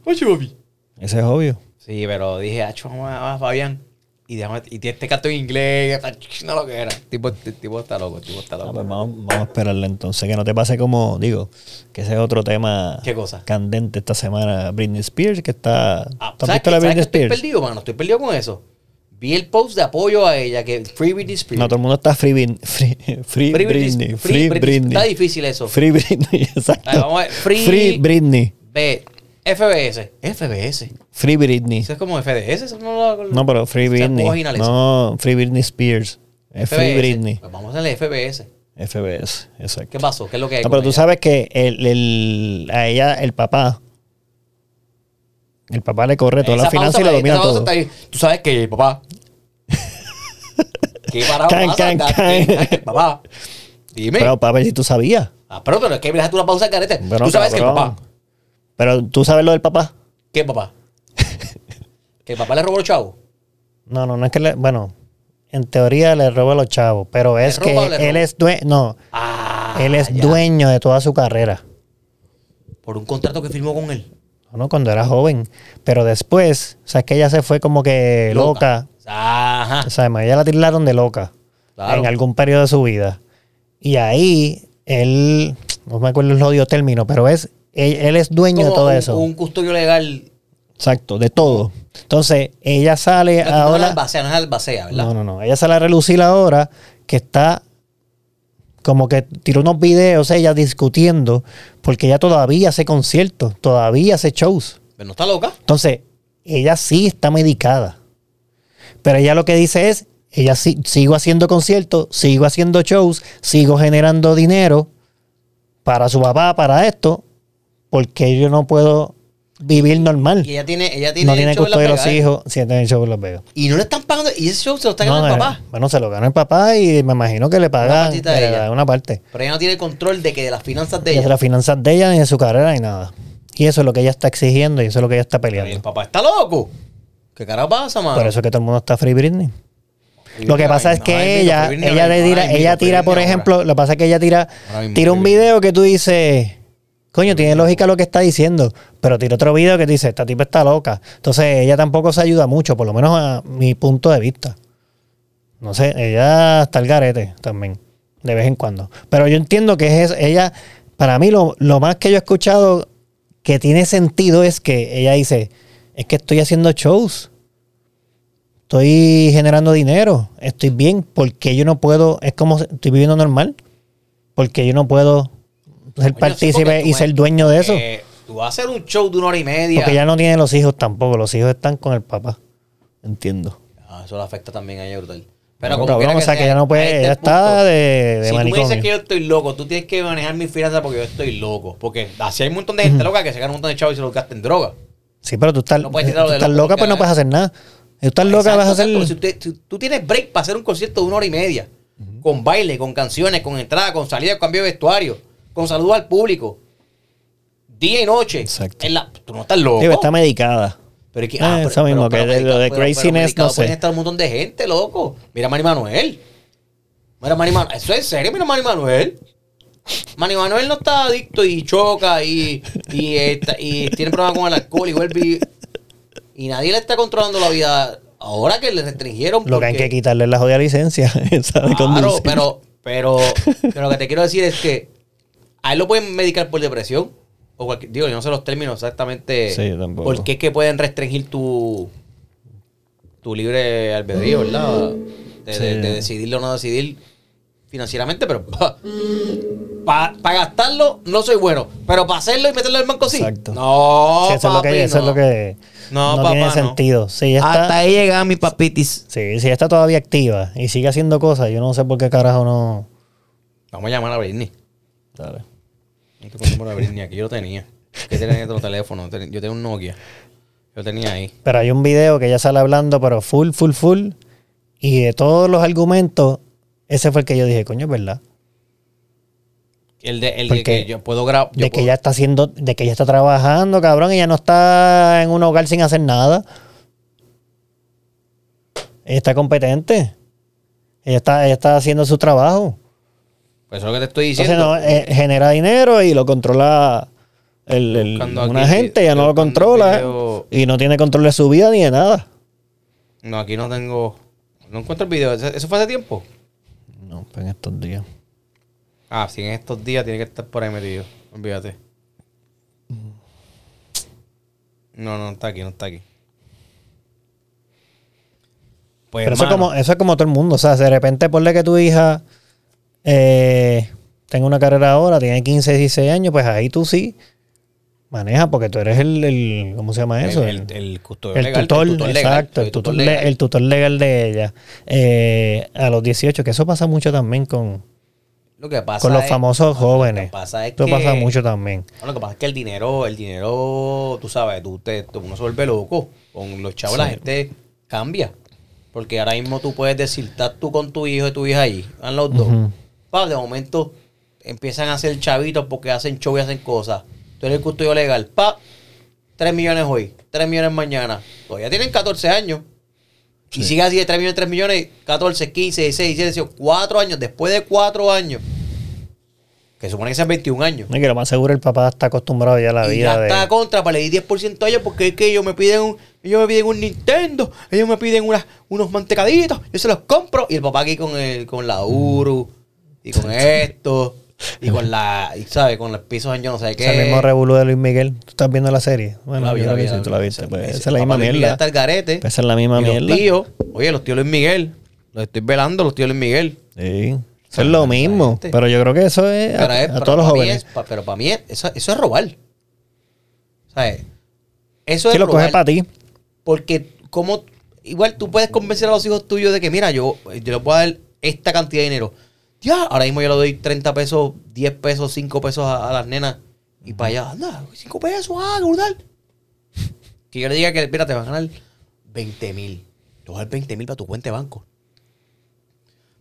Speaker 1: Ese es obvio.
Speaker 2: Sí, pero dije, acho, vamos a, vamos a Fabián. Y, déjame, y tiene este canto en inglés. No lo que era. Tipo, el tipo está loco, el tipo está
Speaker 1: Ah,
Speaker 2: loco.
Speaker 1: pues vamos, vamos a esperarle entonces. Que no te pase como, digo, que ese es otro tema
Speaker 2: ¿Qué cosa?
Speaker 1: candente esta semana. Britney Spears, que está.
Speaker 2: Ah,
Speaker 1: ¿Tú has
Speaker 2: ¿sabes
Speaker 1: visto
Speaker 2: qué?
Speaker 1: la
Speaker 2: ¿Sabes
Speaker 1: Britney
Speaker 2: que estoy perdido, mano? Estoy perdido con eso. Vi el post de apoyo a ella, que Free Britney Spears.
Speaker 1: No, todo el mundo está free, Brin- free, free,
Speaker 2: Free
Speaker 1: Britney.
Speaker 2: Free
Speaker 1: Britney.
Speaker 2: Está difícil eso.
Speaker 1: Free Britney, (laughs) exacto.
Speaker 2: Vamos a ver. Free-
Speaker 1: Free Britney.
Speaker 2: Ve, FBS. FBS.
Speaker 1: Free Britney.
Speaker 2: Eso es como FDS. Eso no, lo-
Speaker 1: No, pero Free Britney. No, Free Britney Spears. Es Free
Speaker 2: FBS.
Speaker 1: Britney.
Speaker 2: Pues vamos a hacerle FBS.
Speaker 1: FBS, exacto.
Speaker 2: ¿Qué pasó? ¿Qué es lo que hay?
Speaker 1: No, pero tú
Speaker 2: ella?
Speaker 1: sabes que el, el- a ella, el papá, el papá le corre toda la
Speaker 2: Esa
Speaker 1: finanza y lo domina todo.
Speaker 2: Tú sabes que el papá. (laughs) ¿Qué parado
Speaker 1: Can,
Speaker 2: pasa?
Speaker 1: can,
Speaker 2: Ca-
Speaker 1: can.
Speaker 2: que- que el papá. Dime.
Speaker 1: Pero papá, si tú sabías.
Speaker 2: ah, pero, pero es que dejaste una pausa en carete. Tú sabes que el
Speaker 1: cabrón.
Speaker 2: papá.
Speaker 1: Pero tú sabes lo del papá.
Speaker 2: ¿Qué papá? (laughs) que el papá le robó los chavos.
Speaker 1: No, no, no es que le, bueno, en teoría le roba a los chavos, pero es que él es dueño, no,
Speaker 2: Ah.
Speaker 1: él es
Speaker 2: ya.
Speaker 1: dueño de toda su carrera.
Speaker 2: Por un contrato que firmó con él.
Speaker 1: ¿No? Cuando era joven. Pero después, o sea, es que ella se fue como que loca.
Speaker 2: Ajá.
Speaker 1: O sea, ella la tiraron de loca
Speaker 2: Claro.
Speaker 1: en algún periodo de su vida. Y ahí, él, no me acuerdo el odio término, pero es, él, él es dueño de todo
Speaker 2: un,
Speaker 1: eso.
Speaker 2: Un custodio legal.
Speaker 1: Exacto, de todo. Entonces, ella sale
Speaker 2: No, no es albacea, no es albacea, ¿verdad?
Speaker 1: No, no, no. Ella sale a relucir ahora que está como que tiró unos videos ella discutiendo porque ella todavía hace conciertos, todavía hace shows.
Speaker 2: Pero no está loca.
Speaker 1: Entonces, ella sí está medicada. Pero ella lo que dice es, ella sí, sigo haciendo conciertos, sigo haciendo shows, sigo generando dinero para su papá, para esto, porque yo no puedo vivir normal.
Speaker 2: Y ella tiene, ella tiene
Speaker 1: no tiene
Speaker 2: el
Speaker 1: custodia de los
Speaker 2: Vegas, ¿eh?
Speaker 1: hijos, sí, tiene el show en Las Vegas.
Speaker 2: Y no le están pagando. Y ese show se lo está
Speaker 1: No,
Speaker 2: ganando el
Speaker 1: eh,
Speaker 2: papá.
Speaker 1: Bueno, se lo gana el papá y me imagino que le pagan
Speaker 2: partita de ella.
Speaker 1: da una parte.
Speaker 2: Pero ella no tiene control de que de las finanzas de
Speaker 1: Ni de
Speaker 2: ella.
Speaker 1: las finanzas de ella, ni de su carrera, ni nada. Y eso es lo que ella está exigiendo y eso es lo que ella está
Speaker 2: Pero el
Speaker 1: peleando.
Speaker 2: papá está loco. ¿Qué cara pasa, mano?
Speaker 1: Por eso es que todo el mundo está free Britney. Lo que pasa es
Speaker 2: no,
Speaker 1: que ella, ella le tira, ella tira, por ejemplo, lo que pasa es que ella tira, tira un video que tú dices, coño, tiene lógica lo que está diciendo, pero tira otro video que dice, esta tipa está loca. Entonces ella tampoco se ayuda mucho, por lo menos a mi punto de vista. No sé, ella está al garete también, de vez en cuando. Pero yo entiendo que es ella, para mí lo, lo más que yo he escuchado que tiene sentido es que ella dice, es que estoy haciendo shows, estoy generando dinero, estoy bien, porque yo no puedo, es como estoy viviendo normal, porque yo no puedo ser
Speaker 2: sí,
Speaker 1: partícipe y ser dueño de eso.
Speaker 2: Eh, tú vas a hacer un show de una hora y media.
Speaker 1: Porque ella no tiene los hijos tampoco, los hijos están con el papá. Entiendo.
Speaker 2: Ah, eso le afecta también a ella brutal. Pero
Speaker 1: No,
Speaker 2: como
Speaker 1: cabrón, o sea, que ella no puede-
Speaker 2: el
Speaker 1: está
Speaker 2: punto.
Speaker 1: de- de
Speaker 2: Si tú me dices que yo estoy loco, tú tienes que manejar mis finanzas porque yo estoy loco. Porque así hay un montón de gente loca que se gana un montón de chavos y se lo gasta en droga.
Speaker 1: Sí, pero tú estás,
Speaker 2: No
Speaker 1: tú estás loca, pues no puedes hacer nada. Si tú estás loca,
Speaker 2: Exacto,
Speaker 1: vas a hacer.
Speaker 2: Si usted- si tú tienes break para hacer un concierto de una hora y media, con baile, con canciones, con entrada, con salida, con cambio de vestuario, con saludo al público, día y noche.
Speaker 1: Exacto.
Speaker 2: en la- tú no estás loco.
Speaker 1: Sí, está medicada.
Speaker 2: Pero es que,
Speaker 1: Eh,
Speaker 2: ah, pero-
Speaker 1: eso mismo,
Speaker 2: pero-
Speaker 1: que
Speaker 2: pero
Speaker 1: de lo de craziness, no sé.
Speaker 2: estar un montón de gente, loco. Mira a Manny Manuel. Mira a Manny Manuel. ¿Eso es serio? Mira a Manny Manuel. Manny Manuel no está adicto y choca y, y, está- y tiene problemas con el alcohol y vuelve y, y nadie le está controlando la vida. Ahora que le restringieron.
Speaker 1: Lo que hay
Speaker 2: porque-
Speaker 1: que quitarle la jodida licencia. (laughs) sabe
Speaker 2: Claro, pero, pero, pero lo que te quiero decir es que a él lo pueden medicar por depresión. O cualquier- digo, yo no sé los términos exactamente.
Speaker 1: Sí, tampoco.
Speaker 2: ¿Por qué es que pueden restringir tu, tu libre albedrío, verdad? De,
Speaker 1: Sí.
Speaker 2: de- de decidirlo o no decidir financieramente, pero para gastarlo no soy bueno. Pero para hacerlo y meterlo en el banco sí.
Speaker 1: Exacto.
Speaker 2: No,
Speaker 1: Sí, eso, es lo que, eso es
Speaker 2: no.
Speaker 1: lo que
Speaker 2: No,
Speaker 1: no,
Speaker 2: papá,
Speaker 1: tiene
Speaker 2: no.
Speaker 1: sentido. Si ella está,
Speaker 3: Hasta ahí llega mi papitis.
Speaker 1: sí, si está todavía activa y sigue haciendo cosas, yo no sé por qué carajo no.
Speaker 2: Vamos a llamar a Britney.
Speaker 1: Dale.
Speaker 2: No tengo el número de Britney aquí, yo lo tenía. Que tenía otro teléfono. Yo tenía un Nokia. Yo tenía ahí.
Speaker 1: Pero hay un video que ella sale hablando, pero full, full, full. Y de todos los argumentos, ese fue el que yo dije, coño, es verdad.
Speaker 2: El de, el de que yo puedo grabar.
Speaker 1: de que ella está haciendo, de que ella está trabajando, cabrón, ella no está en un hogar sin hacer nada. Ella está competente. Ella está, ella está haciendo su trabajo.
Speaker 2: Pues eso es lo que te estoy
Speaker 1: Entonces
Speaker 2: diciendo.
Speaker 1: no, eh, genera dinero y lo controla el, una
Speaker 2: aquí,
Speaker 1: gente, ella no lo controla
Speaker 2: video.
Speaker 1: y no tiene control de su vida ni de nada.
Speaker 2: No, aquí no tengo. No encuentro el video. ¿Eso fue hace tiempo?
Speaker 1: No, pues en estos días.
Speaker 2: Ah, sí, en estos días tiene que estar por ahí metido. Olvídate. No, no está aquí, no está aquí. Pues,
Speaker 1: Pero eso es, como, eso es como todo el mundo. O sea, de repente ponle que tu hija eh, tenga una carrera ahora, tiene 15, 16 años, pues ahí tú sí maneja porque tú eres el, el- ¿cómo se llama eso?
Speaker 2: El, el, el custodio
Speaker 1: El
Speaker 2: legal,
Speaker 1: tutor,
Speaker 2: el tutor legal,
Speaker 1: exacto, el tutor, le-
Speaker 2: legal.
Speaker 1: el tutor legal de ella. Eh, a los 18, que eso pasa mucho también con,
Speaker 2: Lo que pasa
Speaker 1: con los
Speaker 2: es-
Speaker 1: famosos
Speaker 2: Lo
Speaker 1: jóvenes.
Speaker 2: que pasa es
Speaker 1: Esto
Speaker 2: que-
Speaker 1: pasa mucho también.
Speaker 2: Lo que pasa es que el dinero, el dinero, tú sabes, tú te, tú- uno se vuelve loco. Con los chavos la
Speaker 1: Sí.
Speaker 2: gente cambia. Porque ahora mismo tú puedes decir, estás tú con tu hijo y tu hija ahí, van los dos. Pa, de momento empiezan a hacer chavitos porque hacen show y hacen cosas. Tú eres el custodio legal. Pa, 3 millones hoy, 3 millones mañana. Todavía tienen 14 años. Y sigue así de 3 millones, 3 millones, 14, 15, 16, 17, 18, 4 años. Después de 4 años, que supone que sean 21 años.
Speaker 1: Y que lo más seguro el papá está acostumbrado ya a la
Speaker 2: y
Speaker 1: vida
Speaker 2: ya
Speaker 1: de...
Speaker 2: está contra para le di 10% a ellos porque es que ellos me piden un, ellos me piden un Nintendo, ellos me piden unas, unos mantecaditos, yo se los compro. Y el papá aquí con el, con la Uru, y con (laughs) esto, y con la, y sabe, con los pisos en yo no sé qué.
Speaker 1: Es el mismo revolú de Luis Miguel. ¿Tú estás viendo la serie? Bueno,
Speaker 2: La vi, la vi,
Speaker 1: sí,
Speaker 2: la
Speaker 1: tú
Speaker 2: vi.
Speaker 1: la viste. Pues esa es la misma mierda.
Speaker 2: está garete.
Speaker 1: Pues esa es la misma
Speaker 2: Y
Speaker 1: mierda.
Speaker 2: Los tíos, oye, los tíos Luis Miguel, los estoy velando, los tíos Luis Miguel.
Speaker 1: Sí. Eso es lo mismo. Pero yo creo que eso es a,
Speaker 2: Pero, es-
Speaker 1: a todos los jóvenes.
Speaker 2: es- pa- pero para mí es- eso, eso es robar. ¿Sabes? Eso es
Speaker 1: lo coges
Speaker 2: robar.
Speaker 1: para ti.
Speaker 2: Porque como igual tú puedes convencer a los hijos tuyos de que, mira, yo, yo le puedo dar esta cantidad de dinero. Ya, ahora mismo yo le doy 30 pesos, 10 pesos, 5 pesos a, a las nenas. Y para allá, anda, 5 pesos, ah, brutal. Que yo le diga que, mira, te van a ganar 20 mil. Te voy a dar 20 mil para tu cuenta de banco.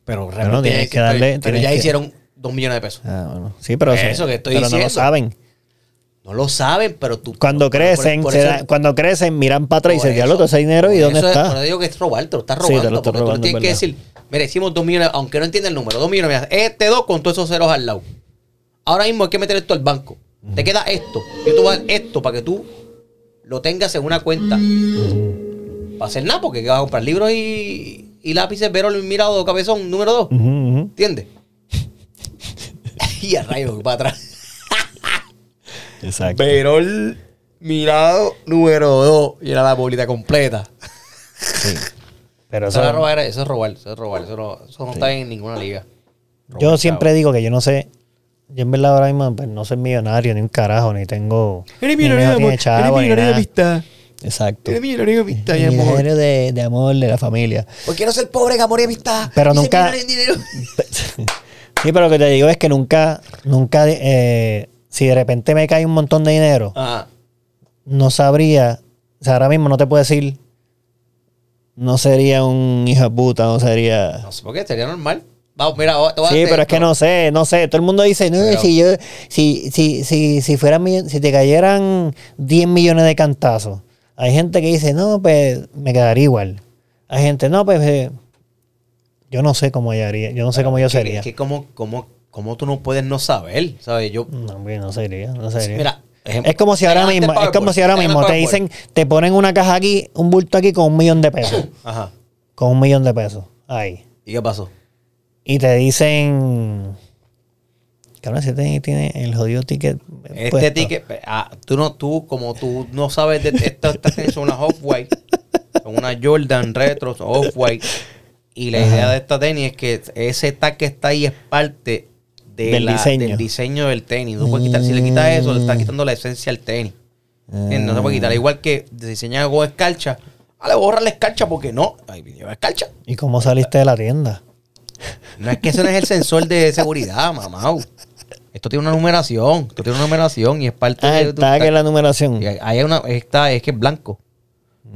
Speaker 2: Pero realmente
Speaker 1: tienes que
Speaker 2: pero-
Speaker 1: darle-
Speaker 2: pero
Speaker 1: tienes
Speaker 2: ya
Speaker 1: que-
Speaker 2: hicieron 2 millones de pesos.
Speaker 1: Ah, bueno. Sí, pero,
Speaker 2: Eso que estoy
Speaker 1: pero no lo
Speaker 2: diciendo.
Speaker 1: saben.
Speaker 2: No lo saben, pero tú.
Speaker 1: Cuando
Speaker 2: por- por-
Speaker 1: crecen,
Speaker 2: por
Speaker 1: se
Speaker 2: eso-
Speaker 1: da- cuando crecen, miran para atrás y
Speaker 2: Por
Speaker 1: dicen, diablo, todo ese dinero, ¿y
Speaker 2: por
Speaker 1: dónde
Speaker 2: eso es-
Speaker 1: está?
Speaker 2: por eso digo que es robar, te lo estás
Speaker 1: Sí, te
Speaker 2: robando.
Speaker 1: lo estás
Speaker 2: porque tú
Speaker 1: robando,
Speaker 2: tienes
Speaker 1: es
Speaker 2: que decir, mira, hicimos dos millones, aunque no entienda el número, dos millones, mira, este dos con todos esos ceros al lado. Ahora mismo hay que meter esto al banco. Te queda esto. Yo te voy a dar esto para que tú lo tengas en una cuenta. Para hacer nada, porque vas a comprar libros y, y lápices Vero Mirado Cabezón, número 2.
Speaker 1: Ujú, ujú.
Speaker 2: ¿Entiendes? (laughs) y a rayos para atrás.
Speaker 1: Exacto.
Speaker 2: Verol Mirado número 2. Y era la bolita completa.
Speaker 1: Sí. Pero
Speaker 2: Eso,
Speaker 1: eso,
Speaker 2: es robar, eso es robar, eso es robar. Eso no, eso no está en ninguna liga.
Speaker 1: yo siempre digo que yo no sé. Yo en verdad ahora mismo pues, no soy millonario ni un carajo, ni tengo.
Speaker 3: Eres millonario
Speaker 1: ni
Speaker 3: millonario de amistad.
Speaker 1: Exacto.
Speaker 3: Eres millonario de amistad y amor.
Speaker 1: Millonario de, de amor de la familia.
Speaker 3: Porque quiero ser pobre en amor y amistad.
Speaker 1: Pero
Speaker 3: Y
Speaker 1: nunca-
Speaker 3: dinero. (laughs)
Speaker 1: Sí, pero lo que te digo es que nunca, nunca, eh, si de repente me cae un montón de dinero,
Speaker 2: Ajá.
Speaker 1: no sabría, o sea, ahora mismo no te puedo decir, no sería un hijo de puta, no sería...
Speaker 2: No sé por qué, sería normal. Vamos, mira, te voy a
Speaker 1: Sí, pero es que no sé, no sé. Todo el mundo dice, no,
Speaker 2: Pero-
Speaker 1: si yo, si, si, si, si fuera millo- si te cayeran 10 millones de cantazos. Hay gente que dice, no, pues me quedaría igual. Hay gente, no, pues eh, yo no sé cómo yo haría, yo no sé cómo yo
Speaker 2: que-
Speaker 1: sería.
Speaker 2: Es que como, como, como tú no puedes no saber, ¿sabes? Yo,
Speaker 1: No, hombre, no sería, no sería.
Speaker 2: mira,
Speaker 1: es como si ahora mismo, es como si ahora
Speaker 2: te
Speaker 1: mismo te dicen, te ponen una caja aquí, un bulto aquí con un millón de pesos. (laughs)
Speaker 2: Ajá.
Speaker 1: con un millón de pesos. Ahí.
Speaker 2: ¿Y qué pasó?
Speaker 1: Y te dicen. Cabrón, si tiene, tiene el jodido ticket.
Speaker 2: Este
Speaker 1: puesto.
Speaker 2: ticket, ah, tú no, tú, como tú no sabes de esto, estas tenis son unas off-white, (laughs) son unas Jordan retro, son off-white. Y la idea de esta tenis es que ese tag que está ahí es parte de
Speaker 1: Del
Speaker 2: la-
Speaker 1: diseño.
Speaker 2: del diseño del tenis. No puedes quitar, si le quitas eso, le estás
Speaker 1: Mm.
Speaker 2: quitando la esencia al tenis. ¿Entiendes? No se puede quitar. Igual que diseñar con escarcha. Ah, le borra la escarcha porque no. Ay, lleva escarcha.
Speaker 1: ¿Y cómo saliste de la tienda?
Speaker 2: No es que eso no es el sensor de seguridad, mamá. Esto tiene una numeración. Esto tiene una numeración y es parte
Speaker 1: Ah,
Speaker 2: de
Speaker 1: el tag es la numeración.
Speaker 2: ahí hay una, está, es que es blanco.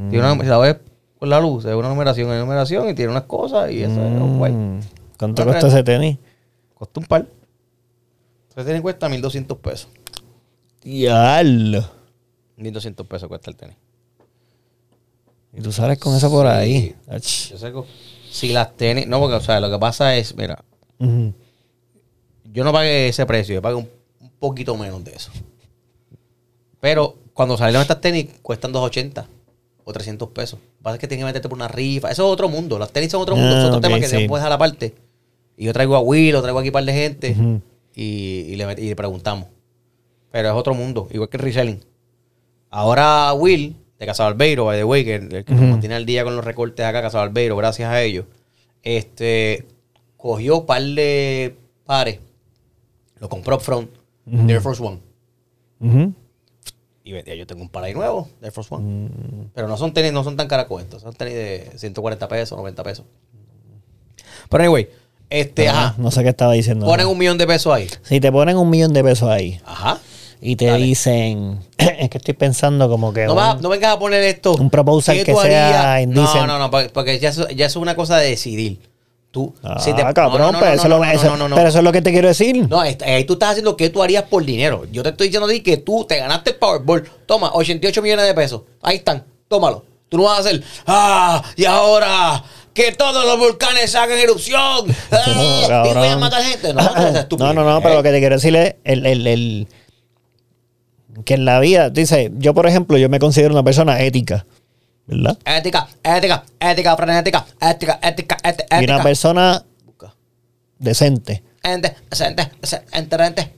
Speaker 2: Tiene una, si la ves con la luz, es una numeración, hay numeración y tiene unas cosas y eso es guay.
Speaker 1: Mm. ¿Cuánto
Speaker 2: No,
Speaker 1: cuesta ese tenis?
Speaker 2: Costó un par. Ese tenis cuesta 1200 pesos.
Speaker 1: Diablo.
Speaker 2: 1200 pesos cuesta el tenis.
Speaker 1: Y tú sales con eso por
Speaker 2: Sí.
Speaker 1: ahí. Ach.
Speaker 2: Yo sé que si las tenis, no, porque o sea, lo que pasa es, mira, yo no pagué ese precio, yo pagué un, un poquito menos de eso. Pero cuando salieron estas tenis cuestan 280 o 300 pesos. Lo que pasa es que tienes que meterte por una rifa. Eso es otro mundo. Las tenis son otro mundo.
Speaker 1: Ah,
Speaker 2: es otro
Speaker 1: ok,
Speaker 2: tema que
Speaker 1: sí.
Speaker 2: se puede dejar aparte. Y yo traigo a Will, lo traigo aquí un par de gente
Speaker 1: Ujú.
Speaker 2: Y, y le, met- y le preguntamos. Pero es otro mundo, igual que el reselling. Ahora Will, de Casa Barbeiro, by the way, que, el que mantiene al día con los recortes acá, Casa Barbeiro, gracias a ellos, este, cogió un par de pares, lo compró upfront,
Speaker 1: Ujú.
Speaker 2: de Air Force One. Y yo tengo un par ahí nuevo, de Air Force One.
Speaker 1: Mm.
Speaker 2: Pero no son tenis, no son tan estos, son tenis de 140 pesos, 90 pesos. Pero anyway, este,
Speaker 1: Ah,
Speaker 2: ajá,
Speaker 1: No sé qué estaba diciendo.
Speaker 2: ponen un millón de pesos ahí.
Speaker 1: Si te ponen un millón de pesos ahí
Speaker 2: Ajá.
Speaker 1: y te
Speaker 2: Dale.
Speaker 1: dicen, (clears throat) es que estoy pensando como que
Speaker 2: No,
Speaker 1: un-
Speaker 2: vas- no vengas a poner esto.
Speaker 1: un proposal
Speaker 2: ¿qué
Speaker 1: que sea indecent.
Speaker 2: No, no, no, porque ya eso, ya eso es una cosa de decidir. Tú,
Speaker 1: Ah,
Speaker 2: si te-
Speaker 1: cabrón,
Speaker 2: no, no,
Speaker 1: pero, eso, lo- pero eso es lo que te quiero decir.
Speaker 2: No, ahí, tú estás haciendo qué tú harías por dinero. Yo te estoy diciendo a ti que tú te ganaste el Powerball. Toma, 88 millones de pesos. Ahí están, tómalo. Tú no vas a hacer, ah, y ahora que todos los volcanes hagan erupción. (laughs) Ah, y voy a matar gente. No, no.
Speaker 1: No, no, pero lo que te quiero decir es el, el, el- que en la vida, dice, yo por ejemplo, yo me considero una persona ética, ¿verdad?
Speaker 2: Ética, ética, ética, frenética, ética, ética, ética.
Speaker 1: Y una persona decente.
Speaker 2: Ente, ente, ente, ente.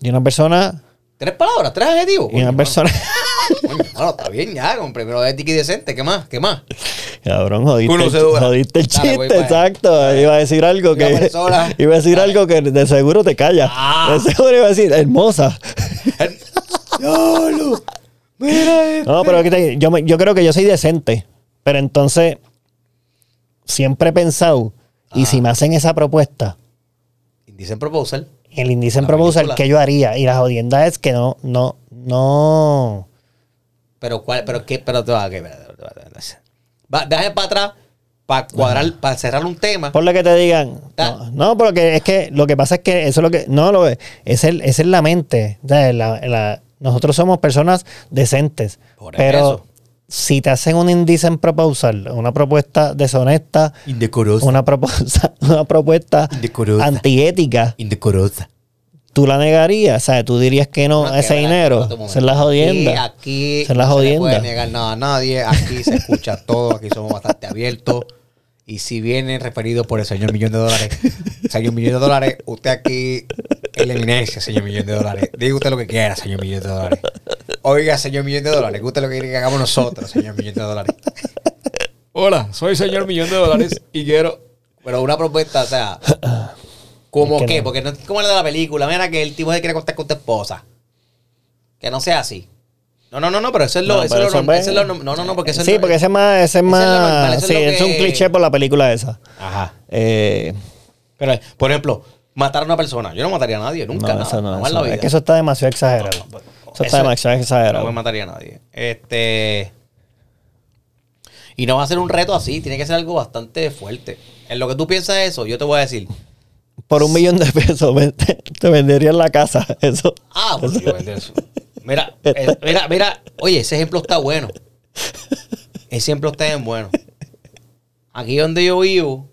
Speaker 1: Y una persona,
Speaker 2: Tres palabras, tres adjetivos.
Speaker 1: y una persona, (laughs)
Speaker 2: mano, está bien ya, con primero ética y decente. ¿Qué más? ¿Qué más?
Speaker 1: cabrón, jodiste, jodiste el
Speaker 2: Dale, voy
Speaker 1: chiste,
Speaker 2: allá.
Speaker 1: exacto. Iba a decir algo que,
Speaker 2: persona. (laughs)
Speaker 1: iba a decir
Speaker 2: Dale.
Speaker 1: algo que de seguro te calla.
Speaker 2: Ah.
Speaker 1: De seguro iba a decir, hermosa.
Speaker 2: ¡Diablo! Mira esto.
Speaker 1: No, pero que te- yo, me- yo creo que yo soy decente. Pero entonces, siempre he pensado, y si me hacen esa propuesta,
Speaker 2: Dicen proposal.
Speaker 1: el índice en
Speaker 2: La
Speaker 1: proposal,
Speaker 2: película.
Speaker 1: ¿qué yo haría? Y la jodienda es que no, no, no.
Speaker 2: Pero cuál, pero qué, pero te va a que. Va, déjame para atrás para cuadrar, para cerrar un tema.
Speaker 1: Por lo que te digan.
Speaker 2: Ah.
Speaker 1: No, no, porque es que lo que pasa es que eso es lo que. No, lo es, el, es la mente. O sea, la- la- nosotros somos personas decentes.
Speaker 2: Por
Speaker 1: pero
Speaker 2: eso.
Speaker 1: si te hacen un índice en proposal, una propuesta deshonesta,
Speaker 2: Indecorosa.
Speaker 1: una, propuesta (laughs) una propuesta
Speaker 2: Indecorosa.
Speaker 1: antiética,
Speaker 2: Indecorosa.
Speaker 1: Tú la negarías. O sea, tú dirías que no,
Speaker 2: No,
Speaker 1: a ese dinero. es la jodienda.
Speaker 2: Aquí, aquí
Speaker 1: la
Speaker 2: no se le
Speaker 1: jodienda.
Speaker 2: puede negar nada a nadie. Aquí se escucha todo. Aquí somos bastante abiertos. Y si viene referido por el señor millón de dólares, señor millón de dólares, usted aquí es la eminencia, señor millón de dólares. Diga usted lo que quiera, señor millón de dólares. Oiga, señor millón de dólares, que usted lo que quiere que hagamos nosotros, señor millón de dólares. Hola, soy señor millón de dólares y quiero. Pero una propuesta, o sea. ¿Cómo
Speaker 1: Es que
Speaker 2: qué?
Speaker 1: no.
Speaker 2: Porque no es como la de la película. Mira que el tipo se quiere contar con tu esposa. Que no sea así. No, no, no, no, pero eso es lo,
Speaker 1: No,
Speaker 2: eso es lo
Speaker 1: eso
Speaker 2: norm-
Speaker 1: es-
Speaker 2: eso es lo No, no, no, porque eso
Speaker 1: Sí,
Speaker 2: es
Speaker 1: porque ese es más. Ese es
Speaker 2: Ese es lo normal,
Speaker 1: más.
Speaker 2: es
Speaker 1: sí, es un cliché por la película esa.
Speaker 2: Ajá.
Speaker 1: Eh,
Speaker 2: Pero, por ejemplo, matar a una persona. Yo no mataría a nadie, nunca.
Speaker 1: no,
Speaker 2: nada,
Speaker 1: eso no. eso
Speaker 2: la
Speaker 1: no.
Speaker 2: vida.
Speaker 1: Es que eso está demasiado exagerado. Eso, está
Speaker 2: es-
Speaker 1: demasiado
Speaker 2: No
Speaker 1: exagerado.
Speaker 2: me mataría a nadie. Este. Y no va a ser un reto así, tiene que ser algo bastante fuerte. En lo que tú piensas eso, yo te voy a decir.
Speaker 1: Por un millón de pesos te venderían la casa. Eso.
Speaker 2: Ah, pues yo vender eso. Mira, eh, mira, mira. Oye, ese ejemplo está bueno. Ese ejemplo está bien bueno. Aquí donde yo vivo,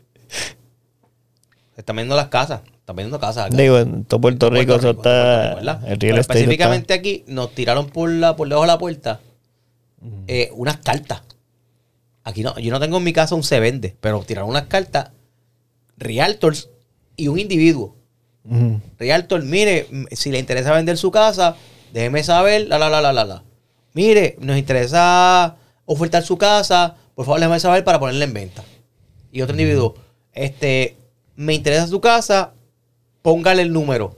Speaker 2: se están vendiendo las casas. Están vendiendo casas acá.
Speaker 1: Digo, en todo Puerto
Speaker 2: Puerto
Speaker 1: Rico, eso está. El real estate
Speaker 2: específicamente aquí nos tiraron por la por debajo de la puerta eh, unas cartas. Aquí no, yo no tengo en mi casa un se vende, pero tiraron unas cartas realtors y un individuo.
Speaker 1: está. Ujú.
Speaker 2: Realtor, mire, si le interesa vender su casa, déjeme saber, la la la la la la. Mire, nos interesa ofertar su casa, por favor déjeme saber para ponerla en venta. Y otro individuo, este, me interesa su casa, póngale el número.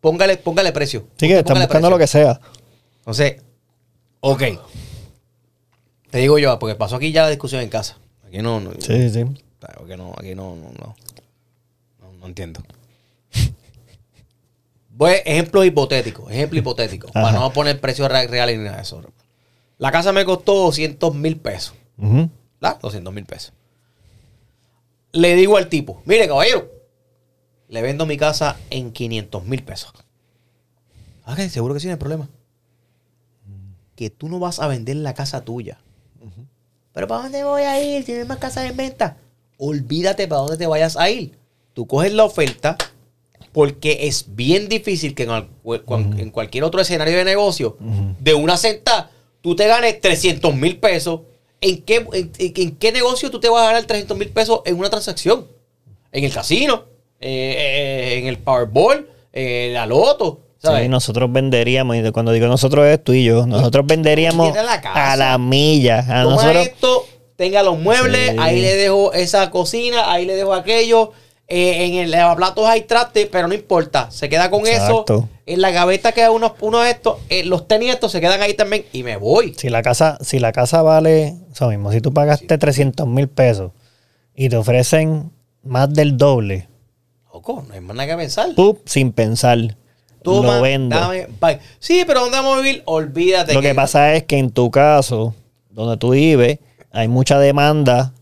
Speaker 2: Póngale, póngale precio.
Speaker 1: Sí, que están buscando
Speaker 2: precio.
Speaker 1: lo que sea.
Speaker 2: Entonces, ok. Te digo yo, porque pasó aquí ya la discusión en casa. Aquí no, no,
Speaker 1: Sí, sí.
Speaker 2: Aquí no, aquí no, no, no. Entiendo. Voy, ejemplo hipotético, ejemplo hipotético. Para no poner precios re- reales ni nada de eso. La casa me costó 200 mil pesos.
Speaker 1: Ujú.
Speaker 2: ¿Verdad? 200 mil pesos. Le digo al tipo, mire caballero, le vendo mi casa en 500 mil pesos. Ah, seguro que sí, no hay problema. Que tú no vas a vender la casa tuya. Pero ¿para dónde voy a ir? ¿Tienes más casas en venta? Olvídate para dónde te vayas a ir. Tú coges la oferta porque es bien difícil que en, cualquier otro escenario de negocio, de una sentada, tú te ganes 300 mil pesos. ¿En qué, en, qué negocio tú te vas a ganar 300 mil pesos en una transacción? En el casino, eh, eh, en el Powerball, en la Loto. ¿sabes?
Speaker 1: Sí, nosotros venderíamos, y cuando digo nosotros es tú y yo, nosotros venderíamos
Speaker 2: la
Speaker 1: a la milla. A
Speaker 2: Toma
Speaker 1: nosotros,
Speaker 2: esto, tenga los muebles,
Speaker 1: Sí.
Speaker 2: ahí le dejo esa cocina, ahí le dejo aquello. Eh, en el lavaplatos hay traste, pero no importa. Se queda con
Speaker 1: Exacto.
Speaker 2: eso. En la gaveta queda unos, uno de estos. eh, los tenis estos se quedan ahí también y me voy.
Speaker 1: si la casa, si la casa vale, eso mismo, si tú pagaste 300 mil pesos y te ofrecen más del doble,
Speaker 2: Loco, no hay más nada que pensar.
Speaker 1: ¡pup! sin pensar,
Speaker 2: Toma,
Speaker 1: lo vendo.
Speaker 2: dame, bye. Sí, pero ¿dónde vamos a vivir? Olvídate.
Speaker 1: Lo que pasa es que en tu caso, donde tú vives, hay mucha demanda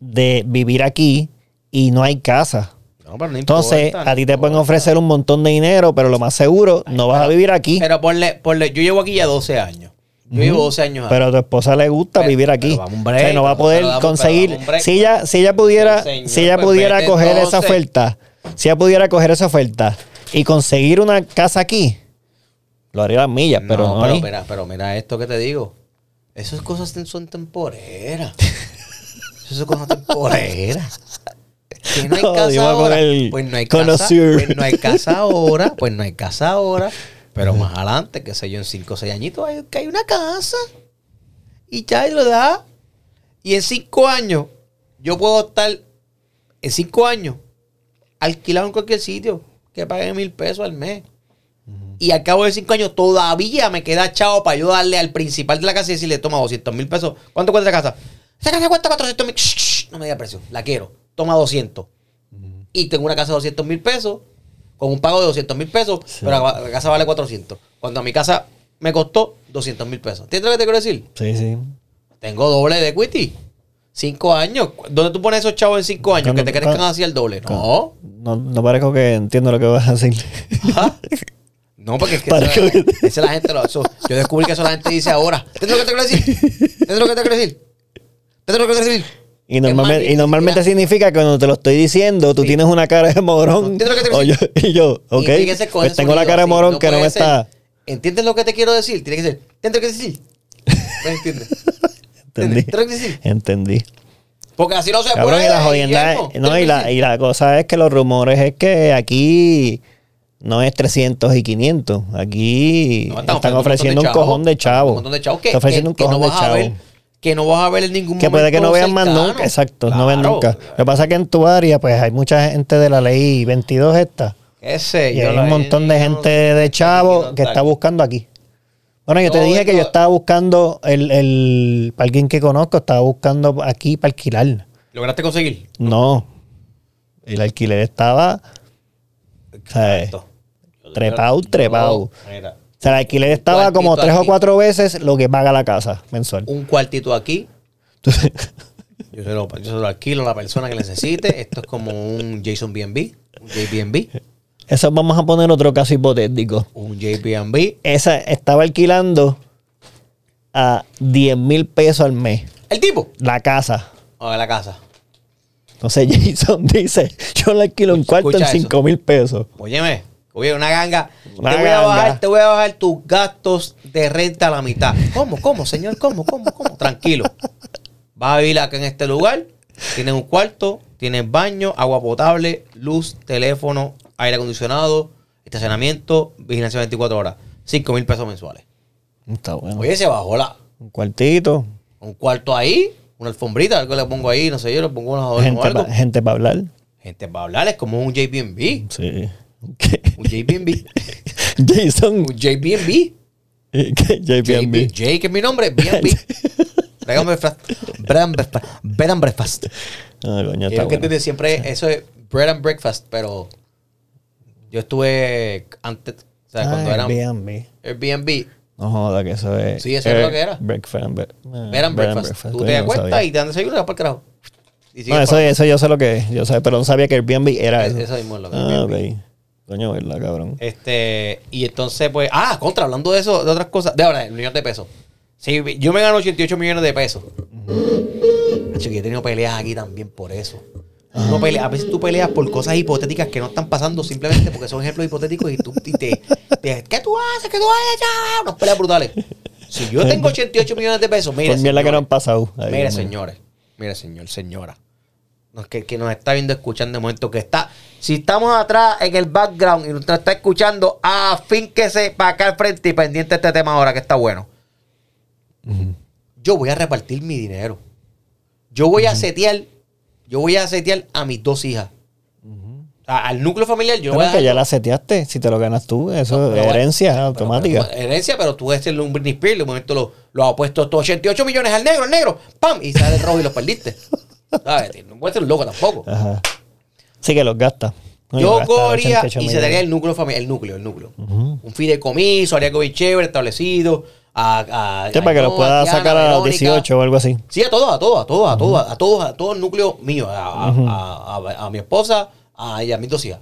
Speaker 1: de vivir aquí y no hay casa.
Speaker 2: No, pero no
Speaker 1: Entonces,
Speaker 2: importa,
Speaker 1: a ti te
Speaker 2: no
Speaker 1: pueden
Speaker 2: importa.
Speaker 1: ofrecer un montón de dinero, pero lo más seguro, no vas a vivir aquí.
Speaker 2: Pero ponle, ponle, yo llevo aquí ya 12 años. Yo llevo 12 años.
Speaker 1: Pero a tu esposa le gusta
Speaker 2: Pero-
Speaker 1: vivir aquí.
Speaker 2: vamos break,
Speaker 1: o sea, no va a poder conseguir.
Speaker 2: break.
Speaker 1: si ella, si ella pudiera,
Speaker 2: señor,
Speaker 1: si ella
Speaker 2: pues
Speaker 1: pudiera coger esa oferta, si ella pudiera coger esa oferta y conseguir una casa aquí, lo haría las millas, pero no,
Speaker 2: pero, mira, pero mira esto que te digo. Esas cosas son temporeras. (laughs) Esas son cosas temporeras. Que no hay casa ahora. Pues no hay casa. Pues no hay casa ahora. Pues no hay casa ahora. Pero más adelante, qué sé yo, en 5 o 6 añitos, hay, que hay una casa. Y ya lo da. Y en 5 años, yo puedo estar, en 5 años, alquilado en cualquier sitio, que pague mil pesos al mes. Y al cabo de cinco años todavía me queda chavo para yo darle al principal de la casa y decirle, toma 200 mil pesos. ¿Cuánto cuesta la casa? Esa casa cuesta 400 mil. No me diga precio. La quiero. Toma 200. Y tengo una casa de 200 mil pesos con un pago de 200 mil pesos, pero la, la casa vale 400. Cuando a mi casa me costó 200 mil pesos. ¿Entiendes lo que te quiero decir?
Speaker 1: Sí, sí.
Speaker 2: Tengo doble de equity. Cinco años. ¿Dónde tú pones esos chavos en cinco años?
Speaker 1: Cuando-
Speaker 2: que te crezcan
Speaker 1: cuando-
Speaker 2: así el doble. No.
Speaker 1: No, no parezco que entiendo lo que vas a decir. (laughs)
Speaker 2: No, porque es que eso,
Speaker 1: que-
Speaker 2: esa la gente lo eso- Yo descubrí que eso la gente dice ahora. ¿Entiendes lo que te quiero decir? ¿Entiendes lo que te quiero decir? ¿Entiendes lo que te quiero decir?
Speaker 1: Y
Speaker 2: más,
Speaker 1: y normalmente significa que cuando te lo estoy diciendo, tú
Speaker 2: Sí.
Speaker 1: tienes una cara de morón.
Speaker 2: ¿Entiendes lo que te quiero
Speaker 1: O yo, y yo, ok.
Speaker 2: y
Speaker 1: Pues tengo la cara de morón que no me
Speaker 2: ser,
Speaker 1: está.
Speaker 2: ¿Entiendes lo que te quiero decir? Tiene que ser. ¿Entiendes lo que decir? ¿Me entiendes? (laughs)
Speaker 1: Entendí. Entendí.
Speaker 2: Porque así no se
Speaker 1: Cabrón,
Speaker 2: puede.
Speaker 1: y la jodienda es-
Speaker 2: Guillermo.
Speaker 1: no, y la, y la cosa es que los rumores es que aquí no es 300 y 500. Aquí
Speaker 2: No,
Speaker 1: están ofreciendo un cojón de chavo.
Speaker 2: Un montón de chavos que,
Speaker 1: Están ofreciendo un cojón
Speaker 2: no
Speaker 1: de
Speaker 2: vas a
Speaker 1: chavo.
Speaker 2: ver, que no vas a ver en ningún
Speaker 1: Que puede que no
Speaker 2: momento
Speaker 1: vean más nunca. Exacto, no ven
Speaker 2: Claro.
Speaker 1: nunca. Lo que pasa es que en tu área, pues hay mucha gente de la ley 22 esta.
Speaker 2: Ese,
Speaker 1: Y
Speaker 2: yo
Speaker 1: hay un montón de gente de chavo que
Speaker 2: está
Speaker 1: buscando aquí. Bueno, yo te dije que yo estaba buscando el, el parking que conozco, estaba buscando aquí para alquilar.
Speaker 2: ¿Lograste conseguir?
Speaker 1: No. El alquiler estaba. o sea,
Speaker 2: Esto.
Speaker 1: Trepado, trepado.
Speaker 2: No, mira,
Speaker 1: O sea, el alquiler estaba
Speaker 2: cuartito
Speaker 1: como tres o cuatro veces lo que paga la casa mensual.
Speaker 2: un cuartito aquí.
Speaker 1: Entonces,
Speaker 2: Yo se, lo, yo se lo alquilo a la persona que necesite. Esto es como un Jason BNB, un JBNB,
Speaker 1: eso vamos a poner otro caso hipotético.
Speaker 2: un JBNB.
Speaker 1: Esa estaba alquilando a 10 mil pesos al mes
Speaker 2: El tipo.
Speaker 1: la casa.
Speaker 2: A ver la casa.
Speaker 1: Entonces (laughs) Jason dice, yo le alquilo un cuarto en
Speaker 2: Escucha eso.
Speaker 1: 5 mil pesos.
Speaker 2: Óyeme, oye, una ganga.
Speaker 1: Una
Speaker 2: te, voy a bajar, te voy a bajar tus gastos de renta a la mitad. ¿Cómo, cómo, señor? ¿Cómo, cómo, cómo? Tranquilo. Vas a vivir acá en este lugar. Tienes un cuarto, tienes baño, agua potable, luz, teléfono, aire acondicionado, estacionamiento, vigilancia 24 horas. 5 mil pesos mensuales.
Speaker 1: Está bueno.
Speaker 2: Oye, se bajó la,
Speaker 1: Un cuartito,
Speaker 2: un cuarto ahí, una alfombrita, algo le pongo ahí, no sé yo, le pongo unos adornos o
Speaker 1: gente
Speaker 2: algo.
Speaker 1: para gente pa hablar.
Speaker 2: Gente para hablar, es como un JBNB.
Speaker 1: Sí.
Speaker 2: Un JBNB. (laughs)
Speaker 1: Jason,
Speaker 2: un JBNB.
Speaker 1: ¿qué? JPMB.
Speaker 2: JB, J, que es mi nombre, BNB. Bread and (laughs) breakfast. Bread and breakfast. Bread and breakfast.
Speaker 1: Ah, coño, está
Speaker 2: que
Speaker 1: bueno.
Speaker 2: desde siempre eso es bread and breakfast, pero yo estuve antes, o sea, cuando
Speaker 1: Ah,
Speaker 2: era
Speaker 1: Airbnb.
Speaker 2: Airbnb,
Speaker 1: No joda que eso es.
Speaker 2: Sí, eso es lo que era.
Speaker 1: Breakfast and bre- ah,
Speaker 2: bread and breakfast. Tú
Speaker 1: coño,
Speaker 2: te acuestas y te dan desayuno y vas para el carajo.
Speaker 1: No, eso, eso yo sé lo que es. Yo sé, pero no sabía que Airbnb era
Speaker 2: Es-
Speaker 1: eso.
Speaker 2: eso mismo es lo que es
Speaker 1: Ah,
Speaker 2: Airbnb.
Speaker 1: Coño, ¿verdad, cabrón?
Speaker 2: Este, y entonces, pues, ah, contra, hablando de eso, de otras cosas, de ahora, el millón de pesos. Si yo me gano 88 millones de pesos. Hacho, que yo he tenido peleas aquí también por eso. Uno pelea- a veces tú peleas por cosas hipotéticas que no están pasando simplemente porque son ejemplos hipotéticos y tú y te, te- ¿Qué tú haces? ¿Qué tú haces? Ya, Unas peleas brutales. Si yo tengo 88 millones de pesos, mire,
Speaker 1: Por mierda que no han pasado.
Speaker 2: Mire, señores, mire, señor, señora. Que, que nos está viendo, escuchando de momento, que está. Si estamos atrás en el background y nos está escuchando, afínquese para acá al frente y pendiente de este tema ahora que está bueno. Yo voy a repartir mi dinero. Yo voy a setear, yo voy a setear a mis dos hijas. Al núcleo familiar, yo voy
Speaker 1: Pero
Speaker 2: a
Speaker 1: que ya la seteaste. Si te lo ganas tú, eso
Speaker 2: No,
Speaker 1: es herencia
Speaker 2: pero-
Speaker 1: automática.
Speaker 2: pero- herencia, pero tú eres un Britney Spears, de momento lo, lo has puesto estos 88 millones al negro, al negro, ¡pam! Y sale el rojo y los perdiste. (laughs) ¿Sabes? No puedes ser un loco tampoco.
Speaker 1: Ajá. Sí que los gasta. No,
Speaker 2: Yo cogería
Speaker 1: 88
Speaker 2: y se daría el núcleo familiar, el núcleo, el núcleo. Un fideicomiso, haría algo bien chévere, establecido. A, a,
Speaker 1: Sí, para que los pueda
Speaker 2: Diana,
Speaker 1: sacar a los
Speaker 2: Verónica.
Speaker 1: 18 o algo así.
Speaker 2: Sí, a todos, a todos, a todos, a todos, a todos, a todo el núcleo mío, a, a- a- mi esposa, a, y a mis dos hijas.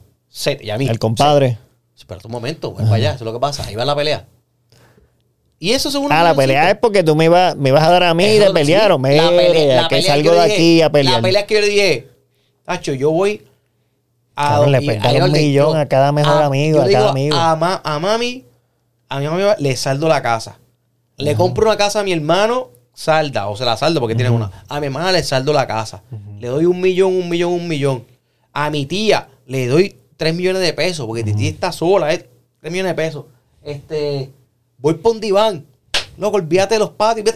Speaker 2: Y a mí.
Speaker 1: El compadre.
Speaker 2: Set. Espera un momento, ven para allá, eso es lo que pasa. Ahí va la pelea. Y eso según
Speaker 1: Ah, la pelea es porque tú me ibas, me ibas a dar a mí y te pelearon.
Speaker 2: la
Speaker 1: Mira,
Speaker 2: pelea, la
Speaker 1: que
Speaker 2: pelea
Speaker 1: salgo de aquí a pelear.
Speaker 2: La pelea que yo le dije, Tacho, yo voy a.
Speaker 1: Cabrón, le dar un millón
Speaker 2: yo-
Speaker 1: a cada mejor amigo,
Speaker 2: yo
Speaker 1: a cada amigo.
Speaker 2: A, ma- a mami, a mi mami le saldo la casa. Le compro una casa a mi hermano, salda, o se la saldo porque tiene una. A mi hermana le saldo la casa. Le doy un millón, un millón, un millón. A mi tía le doy tres millones de pesos, porque mi tía está sola, es tres millones de pesos. Este, voy por un diván. Loco, olvídate de los patios.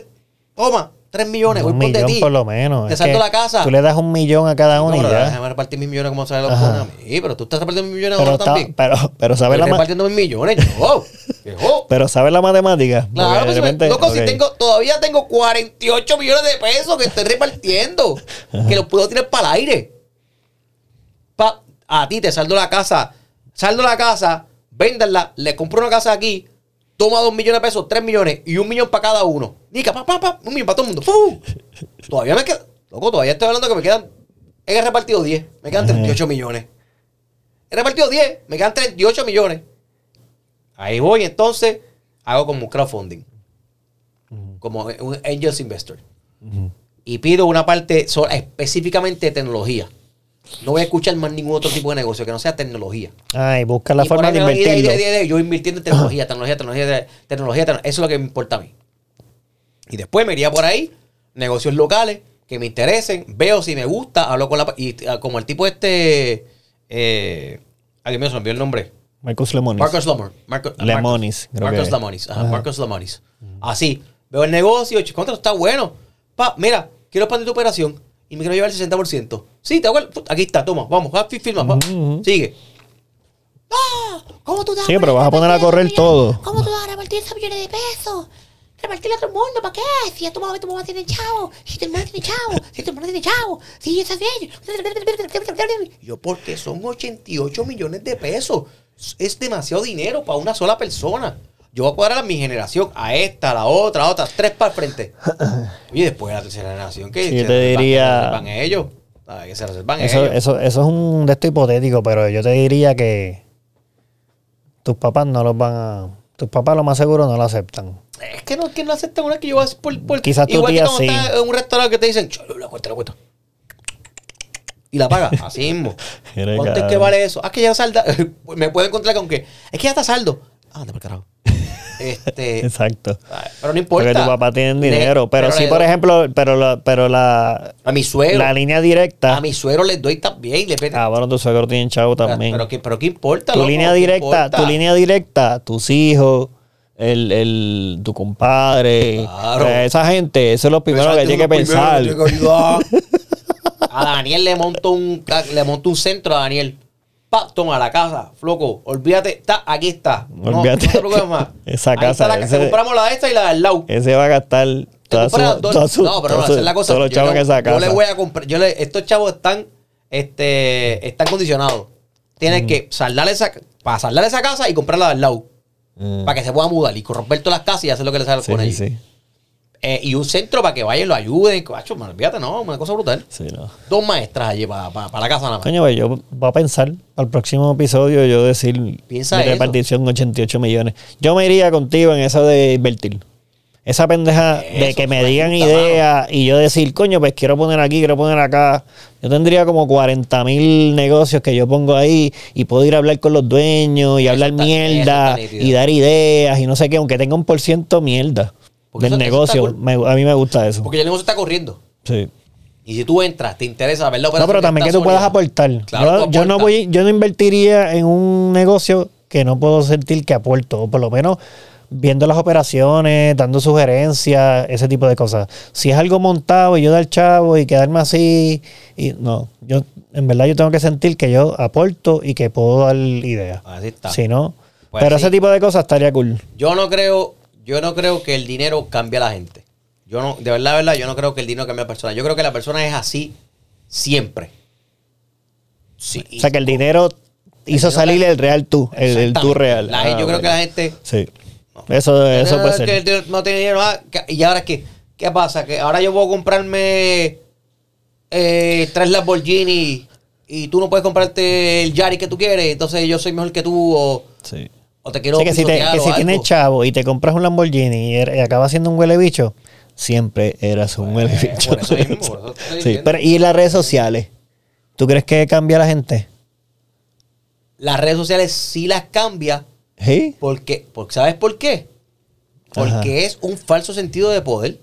Speaker 2: Toma, tres millones,
Speaker 1: un
Speaker 2: voy por de
Speaker 1: millón
Speaker 2: ti.
Speaker 1: por lo menos.
Speaker 2: Te
Speaker 1: Es que
Speaker 2: la casa.
Speaker 1: Tú le das un millón a cada uno
Speaker 2: No,
Speaker 1: y ya.
Speaker 2: déjame repartir mis millones como sale los a mí. Pero tú estás repartiendo mis millones
Speaker 1: Pero,
Speaker 2: ahora
Speaker 1: está-
Speaker 2: también.
Speaker 1: pero, pero ¿sabes la,
Speaker 2: Estoy
Speaker 1: ma-
Speaker 2: repartiendo mis millones, yo. (laughs) yo.
Speaker 1: pero ¿sabes la matemática?
Speaker 2: Claro,
Speaker 1: de
Speaker 2: pues,
Speaker 1: repente-
Speaker 2: loco, si tengo, todavía tengo 48 millones de pesos que estoy repartiendo. que los puedo tirar para el aire. Pa- a ti te saldo la casa. Saldo la casa, véndanla, le compro una casa aquí, toma dos millones de pesos, tres millones y un millón para cada uno. Nica, pa, pa, pa, un millón para todo el mundo. ¡Fu! Todavía me queda. Loco, todavía estoy hablando que me quedan. He repartido 10, me quedan 38 millones. He repartido 10, me quedan 38 millones. Ahí voy, entonces, hago como un crowdfunding. Como un Angels Investor. Y pido una parte específicamente de tecnología. No voy a escuchar más ningún otro tipo de negocio que no sea tecnología.
Speaker 1: Ay, busca la
Speaker 2: Y
Speaker 1: forma de invertirlo.
Speaker 2: yo invirtiendo en tecnología, tecnología, tecnología, tecnología, tecnología. Eso es lo que me importa a mí. Y después me iría por ahí, negocios locales, que me interesen, veo si me gusta, hablo con la... Y ah, como el tipo este... Eh, alguien me olvidó el nombre.
Speaker 1: Marcos Lemonis.
Speaker 2: Marcos Lamor. Marcos
Speaker 1: Lemonis,
Speaker 2: Marcos Lamonis. Ajá. Marcos Lamonis. Así. Veo el negocio, contra, está bueno. Pa, mira, quiero expandir tu operación y me quiero llevar el 60%. Sí, te hago el- Aquí está, toma, vamos, fi- firma.
Speaker 1: Ujú.
Speaker 2: Sigue.
Speaker 3: ¡Ah! ¿Cómo tú te vas
Speaker 1: Sí, pero vas a poner a correr
Speaker 3: millones?
Speaker 1: todo.
Speaker 3: ¿Cómo tú vas a repartir esos millones de pesos? Repartirle a todo el mundo, ¿para qué? Si ya tu mamá y tu mamá tienen chavo, si tu hermano tiene chavo, si tu hermano tiene chavo, si eso es bien.
Speaker 2: Yo, porque son 88 millones de pesos. Es demasiado dinero para una sola persona. Yo voy a cuadrar a mi generación, a esta, a la otra, a otra, tres para el frente. (laughs) Y después a la tercera generación, que
Speaker 1: Sí,
Speaker 2: se
Speaker 1: yo te
Speaker 2: reservan-
Speaker 1: diría-
Speaker 2: se reservan ellos. Que se reservan
Speaker 1: Eso,
Speaker 2: ellos.
Speaker 1: eso, eso es un de esto hipotético, pero yo te diría que tus papás no los van a. Tus papás lo más seguro no lo aceptan.
Speaker 2: Es que no, es que no aceptan una que yo voy a hacer por, por-
Speaker 1: Quizás tu
Speaker 2: Igual
Speaker 1: tía
Speaker 2: que cuando
Speaker 1: sí.
Speaker 2: estás en un restaurante que te dicen, "Cholo, la cuenta, la cuenta. Y la paga, (laughs) así mismo. ¿Cuánto es que vale eso? Ah, que ya salda. (laughs) Me puedo encontrar con que es que ya está saldo. Ah, anda por carajo. Este, (laughs)
Speaker 1: Exacto.
Speaker 2: pero no importa.
Speaker 1: Porque tu papá tiene
Speaker 2: Le-
Speaker 1: dinero. Pero, sí,
Speaker 2: le
Speaker 1: por
Speaker 2: doy-
Speaker 1: ejemplo, pero la, pero la,
Speaker 2: A mi suegro.
Speaker 1: la línea directa.
Speaker 2: A mi suegro les doy también.
Speaker 1: Ah, bueno, tu suegro tiene chavo
Speaker 2: pero,
Speaker 1: también.
Speaker 2: pero, ¿qué, pero ¿qué importa?
Speaker 1: tu
Speaker 2: loco?
Speaker 1: línea
Speaker 2: ¿Qué
Speaker 1: directa, tu línea directa, tus hijos, el, el, tu compadre,
Speaker 2: Claro.
Speaker 1: eh, esa gente, eso es lo primero que tiene que pensar.
Speaker 2: que. (laughs) A Daniel le monto un le monto un centro a Daniel. Pa, toma la casa, floco. Olvídate, está, aquí está. No,
Speaker 1: Olvídate.
Speaker 2: no te preocupes más. (laughs)
Speaker 1: Esa
Speaker 2: Ahí
Speaker 1: casa,
Speaker 2: está la casa.
Speaker 1: ese-
Speaker 2: compramos la de esta y la del lado.
Speaker 1: Ese va a gastar
Speaker 2: Te
Speaker 1: toda su,
Speaker 2: compras dos-
Speaker 1: toda su-
Speaker 2: no, pero no, esa es la cosa. Yo
Speaker 1: chavos
Speaker 2: le-
Speaker 1: en esa
Speaker 2: Yo le voy a comprar. Yo le, estos chavos están, este, están condicionados. Tienes que saldar esa, para saldar esa casa y comprarla del lado.
Speaker 1: Mm.
Speaker 2: Para que se pueda mudar y romper todas las casas y hacer lo que le sale
Speaker 1: Sí,
Speaker 2: con
Speaker 1: sí,
Speaker 2: ellos.
Speaker 1: sí.
Speaker 2: Eh, y un centro para que vayan y lo ayuden. Cacho, olvídate, no, una cosa brutal.
Speaker 1: Sí, no.
Speaker 2: Dos maestras allí para, la casa nada más.
Speaker 1: Coño, pues yo voy a pensar al próximo episodio yo decir
Speaker 2: Piensa
Speaker 1: de
Speaker 2: eso.
Speaker 1: repartición 88 millones. Yo me iría contigo en eso de invertir. Esa pendeja de que me digan ideas y yo decir, coño, pues quiero poner aquí, quiero poner acá. Yo tendría como 40 mil negocios que yo pongo ahí y puedo ir a hablar con los dueños y
Speaker 2: Eso
Speaker 1: hablar
Speaker 2: está-
Speaker 1: mierda y dar ideas y no sé qué, aunque tenga un por ciento mierda
Speaker 2: Porque
Speaker 1: del
Speaker 2: eso- eso está
Speaker 1: negocio.
Speaker 2: cool.
Speaker 1: Me- a mí me gusta eso.
Speaker 2: Porque el negocio está corriendo.
Speaker 1: Sí.
Speaker 2: Y si tú entras, te interesa ver la
Speaker 1: No,
Speaker 2: operación
Speaker 1: pero también que tú puedas aportar.
Speaker 2: Claro,
Speaker 1: yo, no voy, yo no invertiría en un negocio que no puedo sentir que aporto, o por lo menos viendo las operaciones, dando sugerencias, ese tipo de cosas. Si es algo montado y yo dar chavo y quedarme así, y no, yo en verdad yo tengo que sentir que yo aporto y que puedo dar ideas.
Speaker 2: Así está.
Speaker 1: Si no,
Speaker 2: Pues
Speaker 1: pero ese tipo de cosas estaría cool.
Speaker 2: Yo no creo, yo no creo que el dinero cambie a la gente. Yo no, de verdad, de verdad, yo no creo que el dinero cambie a la persona. Yo creo que la persona es así siempre. Sí.
Speaker 1: O sea que el dinero hizo
Speaker 2: dinero
Speaker 1: salir el real tú, el, el tú real.
Speaker 2: La gente-
Speaker 1: Ah,
Speaker 2: yo creo que la gente
Speaker 1: Sí. Eso, eso
Speaker 2: no,
Speaker 1: puede
Speaker 2: es
Speaker 1: ser.
Speaker 2: que el dinero no tiene dinero. ah, que- y ahora qué, ¿qué pasa? Que ahora yo puedo comprarme eh, tres Lamborghini y tú no puedes comprarte el Yari que tú quieres. Entonces yo soy mejor que tú o,
Speaker 1: Sí.
Speaker 2: O te quiero
Speaker 1: Sí, que si, te-
Speaker 2: pisotear
Speaker 1: que
Speaker 2: o
Speaker 1: si
Speaker 2: algo.
Speaker 1: tienes chavo y te compras un Lamborghini y, er- y acabas siendo un huele bicho, siempre eras un huele bicho.
Speaker 2: por eso mismo, (laughs) por eso te estoy
Speaker 1: sí, pero ¿y las redes sociales? ¿Tú crees que cambia la gente?
Speaker 2: Las redes sociales sí las cambia
Speaker 1: Sí.
Speaker 2: porque, porque ¿sabes por qué? Porque
Speaker 1: Ajá.
Speaker 2: es un falso sentido de poder.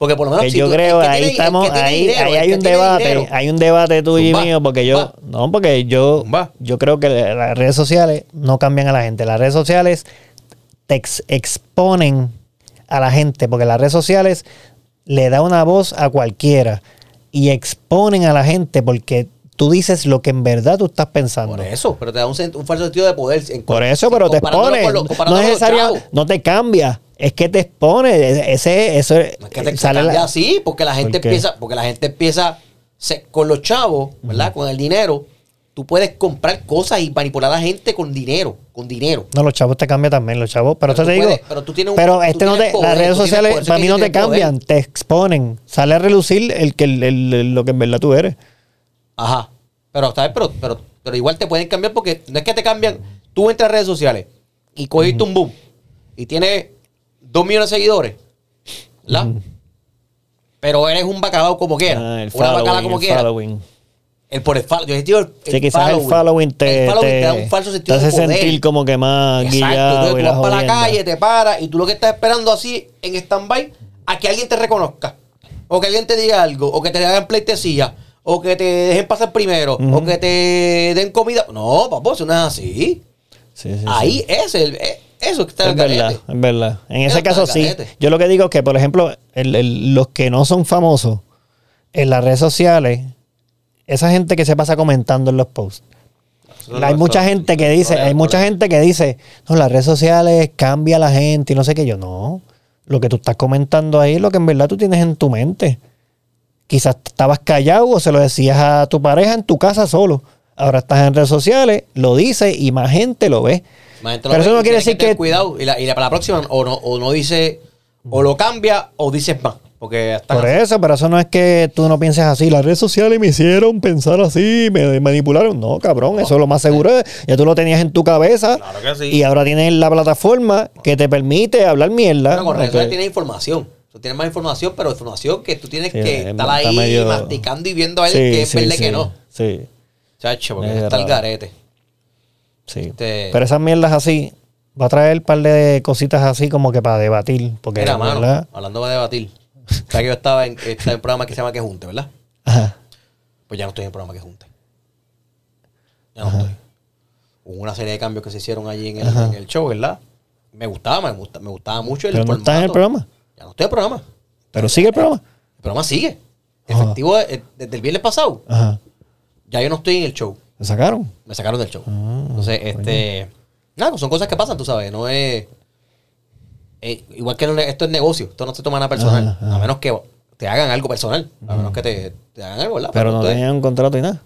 Speaker 2: Porque por lo menos
Speaker 1: Que
Speaker 2: si
Speaker 1: yo
Speaker 2: tú-
Speaker 1: creo
Speaker 2: que
Speaker 1: ahí
Speaker 2: tiene- el que
Speaker 1: estamos, ahí,
Speaker 2: dinero,
Speaker 1: ahí hay un debate,
Speaker 2: dinero,
Speaker 1: hay un debate tuyo y mío, porque yo,
Speaker 2: zumba.
Speaker 1: no, porque yo,
Speaker 2: Zumba.
Speaker 1: yo creo que las redes sociales no cambian a la gente. Las redes sociales te ex- exponen a la gente, porque las redes sociales le da una voz a cualquiera y exponen a la gente porque tú dices lo que en verdad tú estás pensando.
Speaker 2: Por eso, pero te da un, un falso sentido de poder. en-
Speaker 1: Por eso, pero te expone. no es necesario, no te cambia. Es que te expone. Ese, eso
Speaker 2: es que te
Speaker 1: sale
Speaker 2: cambia
Speaker 1: la-
Speaker 2: así, porque la gente empieza, porque la gente empieza se- con los chavos, ¿verdad? Con el dinero, tú puedes comprar cosas y manipular a la gente con dinero, con dinero.
Speaker 1: No, los chavos te cambian también, los chavos. Pero,
Speaker 2: Pero
Speaker 1: te digo.
Speaker 2: puedes- pero tú tienes un-
Speaker 1: pero este no te,
Speaker 2: poder,
Speaker 1: las redes sociales
Speaker 2: poder,
Speaker 1: para mí no te
Speaker 2: poder.
Speaker 1: cambian, te exponen. Sale a relucir el que el- el- lo que en verdad tú eres.
Speaker 2: Ajá. Pero, ¿sabes? Pero, pero, pero igual te pueden cambiar porque no es que te cambian. Tú entras a redes sociales y cogiste un boom y tienes dos millones de seguidores, ¿verdad? Pero eres un bacalao como quiera.
Speaker 1: Ah, el
Speaker 2: una bacala
Speaker 1: following,
Speaker 2: como
Speaker 1: el
Speaker 2: quiera.
Speaker 1: following.
Speaker 2: El por el follow. Yo digo el,
Speaker 1: Sí, quizás el following te,
Speaker 2: el following te,
Speaker 1: te-
Speaker 2: da un falso
Speaker 1: te
Speaker 2: sentido
Speaker 1: hace
Speaker 2: de poder.
Speaker 1: sentir como que más
Speaker 2: Exacto.
Speaker 1: guillado
Speaker 2: Entonces tú vas para la calle, te paras y tú lo que estás esperando así en stand-by a que alguien te reconozca. o que alguien te diga algo, o que te hagan pleitesía, o que te dejen pasar primero, o que te den comida. No, papá, eso no es así.
Speaker 1: Sí, sí, sí.
Speaker 2: Ahí es el, eh, eso que está
Speaker 1: Es
Speaker 2: el
Speaker 1: verdad, es verdad. En
Speaker 2: Eso
Speaker 1: ese caso sí. Yo lo que digo es que, por ejemplo, el- el- los que no son famosos en las redes sociales, esa gente que se pasa comentando en los posts.
Speaker 2: No
Speaker 1: hay
Speaker 2: es
Speaker 1: mucha gente que dice, hay mucha gente que dice, no, las redes sociales cambia a la gente y no sé qué. Yo no. Lo que tú estás comentando ahí es lo que en verdad tú tienes en tu mente. Quizás estabas callado o se lo decías a tu pareja en tu casa solo. Ahora estás en redes sociales, lo dices y más gente lo ve.
Speaker 2: Más gente lo
Speaker 1: Pero
Speaker 2: ve
Speaker 1: eso no quiere decir que-
Speaker 2: Cuidado, y, la, y la- para la próxima, o no, o no dice, o lo cambia, o dices más. Porque hasta
Speaker 1: Por eso, pero eso no es que tú no pienses así. Las redes sociales me hicieron pensar así, me manipularon. No, cabrón, eso es lo más seguro. es- Ya tú lo tenías en tu cabeza.
Speaker 2: Claro que sí.
Speaker 1: Y ahora tienes la plataforma que te permite hablar mierda.
Speaker 2: Bueno, con redes sociales tienes información. Tú tienes más información, pero información que tú tienes
Speaker 1: Sí,
Speaker 2: que
Speaker 1: es-
Speaker 2: estar ahí
Speaker 1: medio-
Speaker 2: masticando y viendo a ver
Speaker 1: Sí,
Speaker 2: que es verdad que no.
Speaker 1: Sí,
Speaker 2: Chacho, porque
Speaker 1: Es
Speaker 2: está el garete.
Speaker 1: sí.
Speaker 2: Este-
Speaker 1: Pero esas mierdas así, va a traer un par de cositas así como que para debatir. Porque,
Speaker 2: Mira, mano,
Speaker 1: ¿verdad?
Speaker 2: hablando de debatir. Sabes que yo estaba en, estaba en un programa que se llama Que Junte, ¿verdad?
Speaker 1: Ajá.
Speaker 2: Pues ya no estoy en el programa Que Junte. Ya no estoy. Hubo una serie de cambios que se hicieron allí en el, en el show, ¿verdad? Me gustaba, me, gusta, me gustaba mucho el
Speaker 1: Pero no estás en el
Speaker 2: formato.
Speaker 1: programa.
Speaker 2: Ya no estoy el programa.
Speaker 1: Pero sigue el programa.
Speaker 2: El programa sigue.
Speaker 1: Ajá.
Speaker 2: Efectivo eh, desde el viernes pasado.
Speaker 1: Ajá.
Speaker 2: Ya yo no estoy en el show.
Speaker 1: ¿Te sacaron?
Speaker 2: Me sacaron del show.
Speaker 1: Ah,
Speaker 2: Entonces, este. Nada, son cosas que pasan, tú sabes. No es. eh, igual que no- esto es negocio. Esto no se toma nada personal.
Speaker 1: Ajá, ajá.
Speaker 2: A menos que te hagan algo personal. A menos que te, te hagan algo, ¿verdad?
Speaker 1: Pero no tenían un contrato y nada.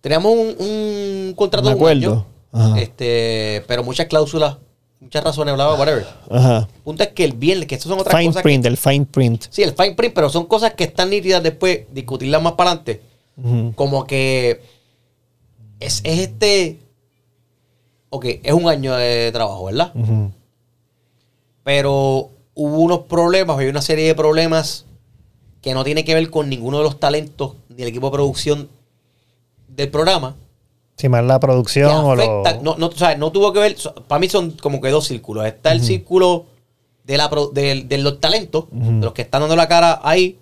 Speaker 2: Teníamos un, un contrato
Speaker 1: Un acuerdo.
Speaker 2: año. Este, pero muchas cláusulas, muchas razones, bla, whatever.
Speaker 1: Ajá.
Speaker 2: El punto es que el viernes, que estas son otras
Speaker 1: Fine
Speaker 2: cosas.
Speaker 1: print,
Speaker 2: Que,
Speaker 1: el fine print.
Speaker 2: sí, el fine print, pero son cosas que están nítidas después, discutirlas más para adelante. Como que es, es este. Ok, es un año de trabajo, ¿verdad? Pero hubo unos problemas, hay una serie de problemas que no tiene que ver con ninguno de los talentos ni el equipo de producción del programa.
Speaker 1: Si más la producción o lo...
Speaker 2: no, no, o sea, no tuvo que ver, para mí son como que dos círculos. Está el círculo de, la, del- de los talentos, de los que están dando la cara ahí,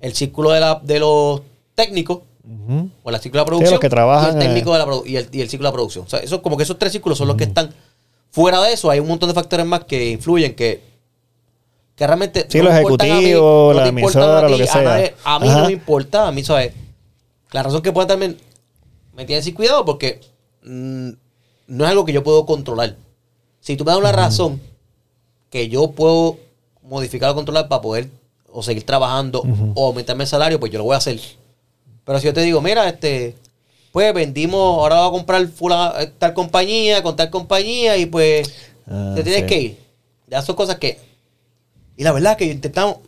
Speaker 2: el círculo de, la, de los técnicos, o el círculo de la producción,
Speaker 1: los que trabajan,
Speaker 2: y el técnico
Speaker 1: eh.
Speaker 2: de la y, el, y el círculo de la producción. O sea, eso, como que esos tres círculos son los que están fuera de eso. Hay un montón de factores más que influyen que, que realmente
Speaker 1: Sí,
Speaker 2: no
Speaker 1: los
Speaker 2: mí,
Speaker 1: ejecutivos,
Speaker 2: no
Speaker 1: la emisora,
Speaker 2: a
Speaker 1: lo que
Speaker 2: a
Speaker 1: sea.
Speaker 2: nadie. A mí
Speaker 1: Ajá.
Speaker 2: no me importa, a mí, ¿sabes? La razón que pueda también me tiene sin cuidado porque mm, no es algo que yo puedo controlar. Si tú me das una razón que yo puedo modificar o controlar para poder o seguir trabajando o aumentarme el salario, pues yo lo voy a hacer. Pero si yo te digo, mira, este, pues vendimos, ahora voy a comprar fula- eh, tal compañía con tal compañía y pues
Speaker 1: Ah,
Speaker 2: te tienes
Speaker 1: sí.
Speaker 2: que ir. Ya son cosas que... Y la verdad es que yo intentamos...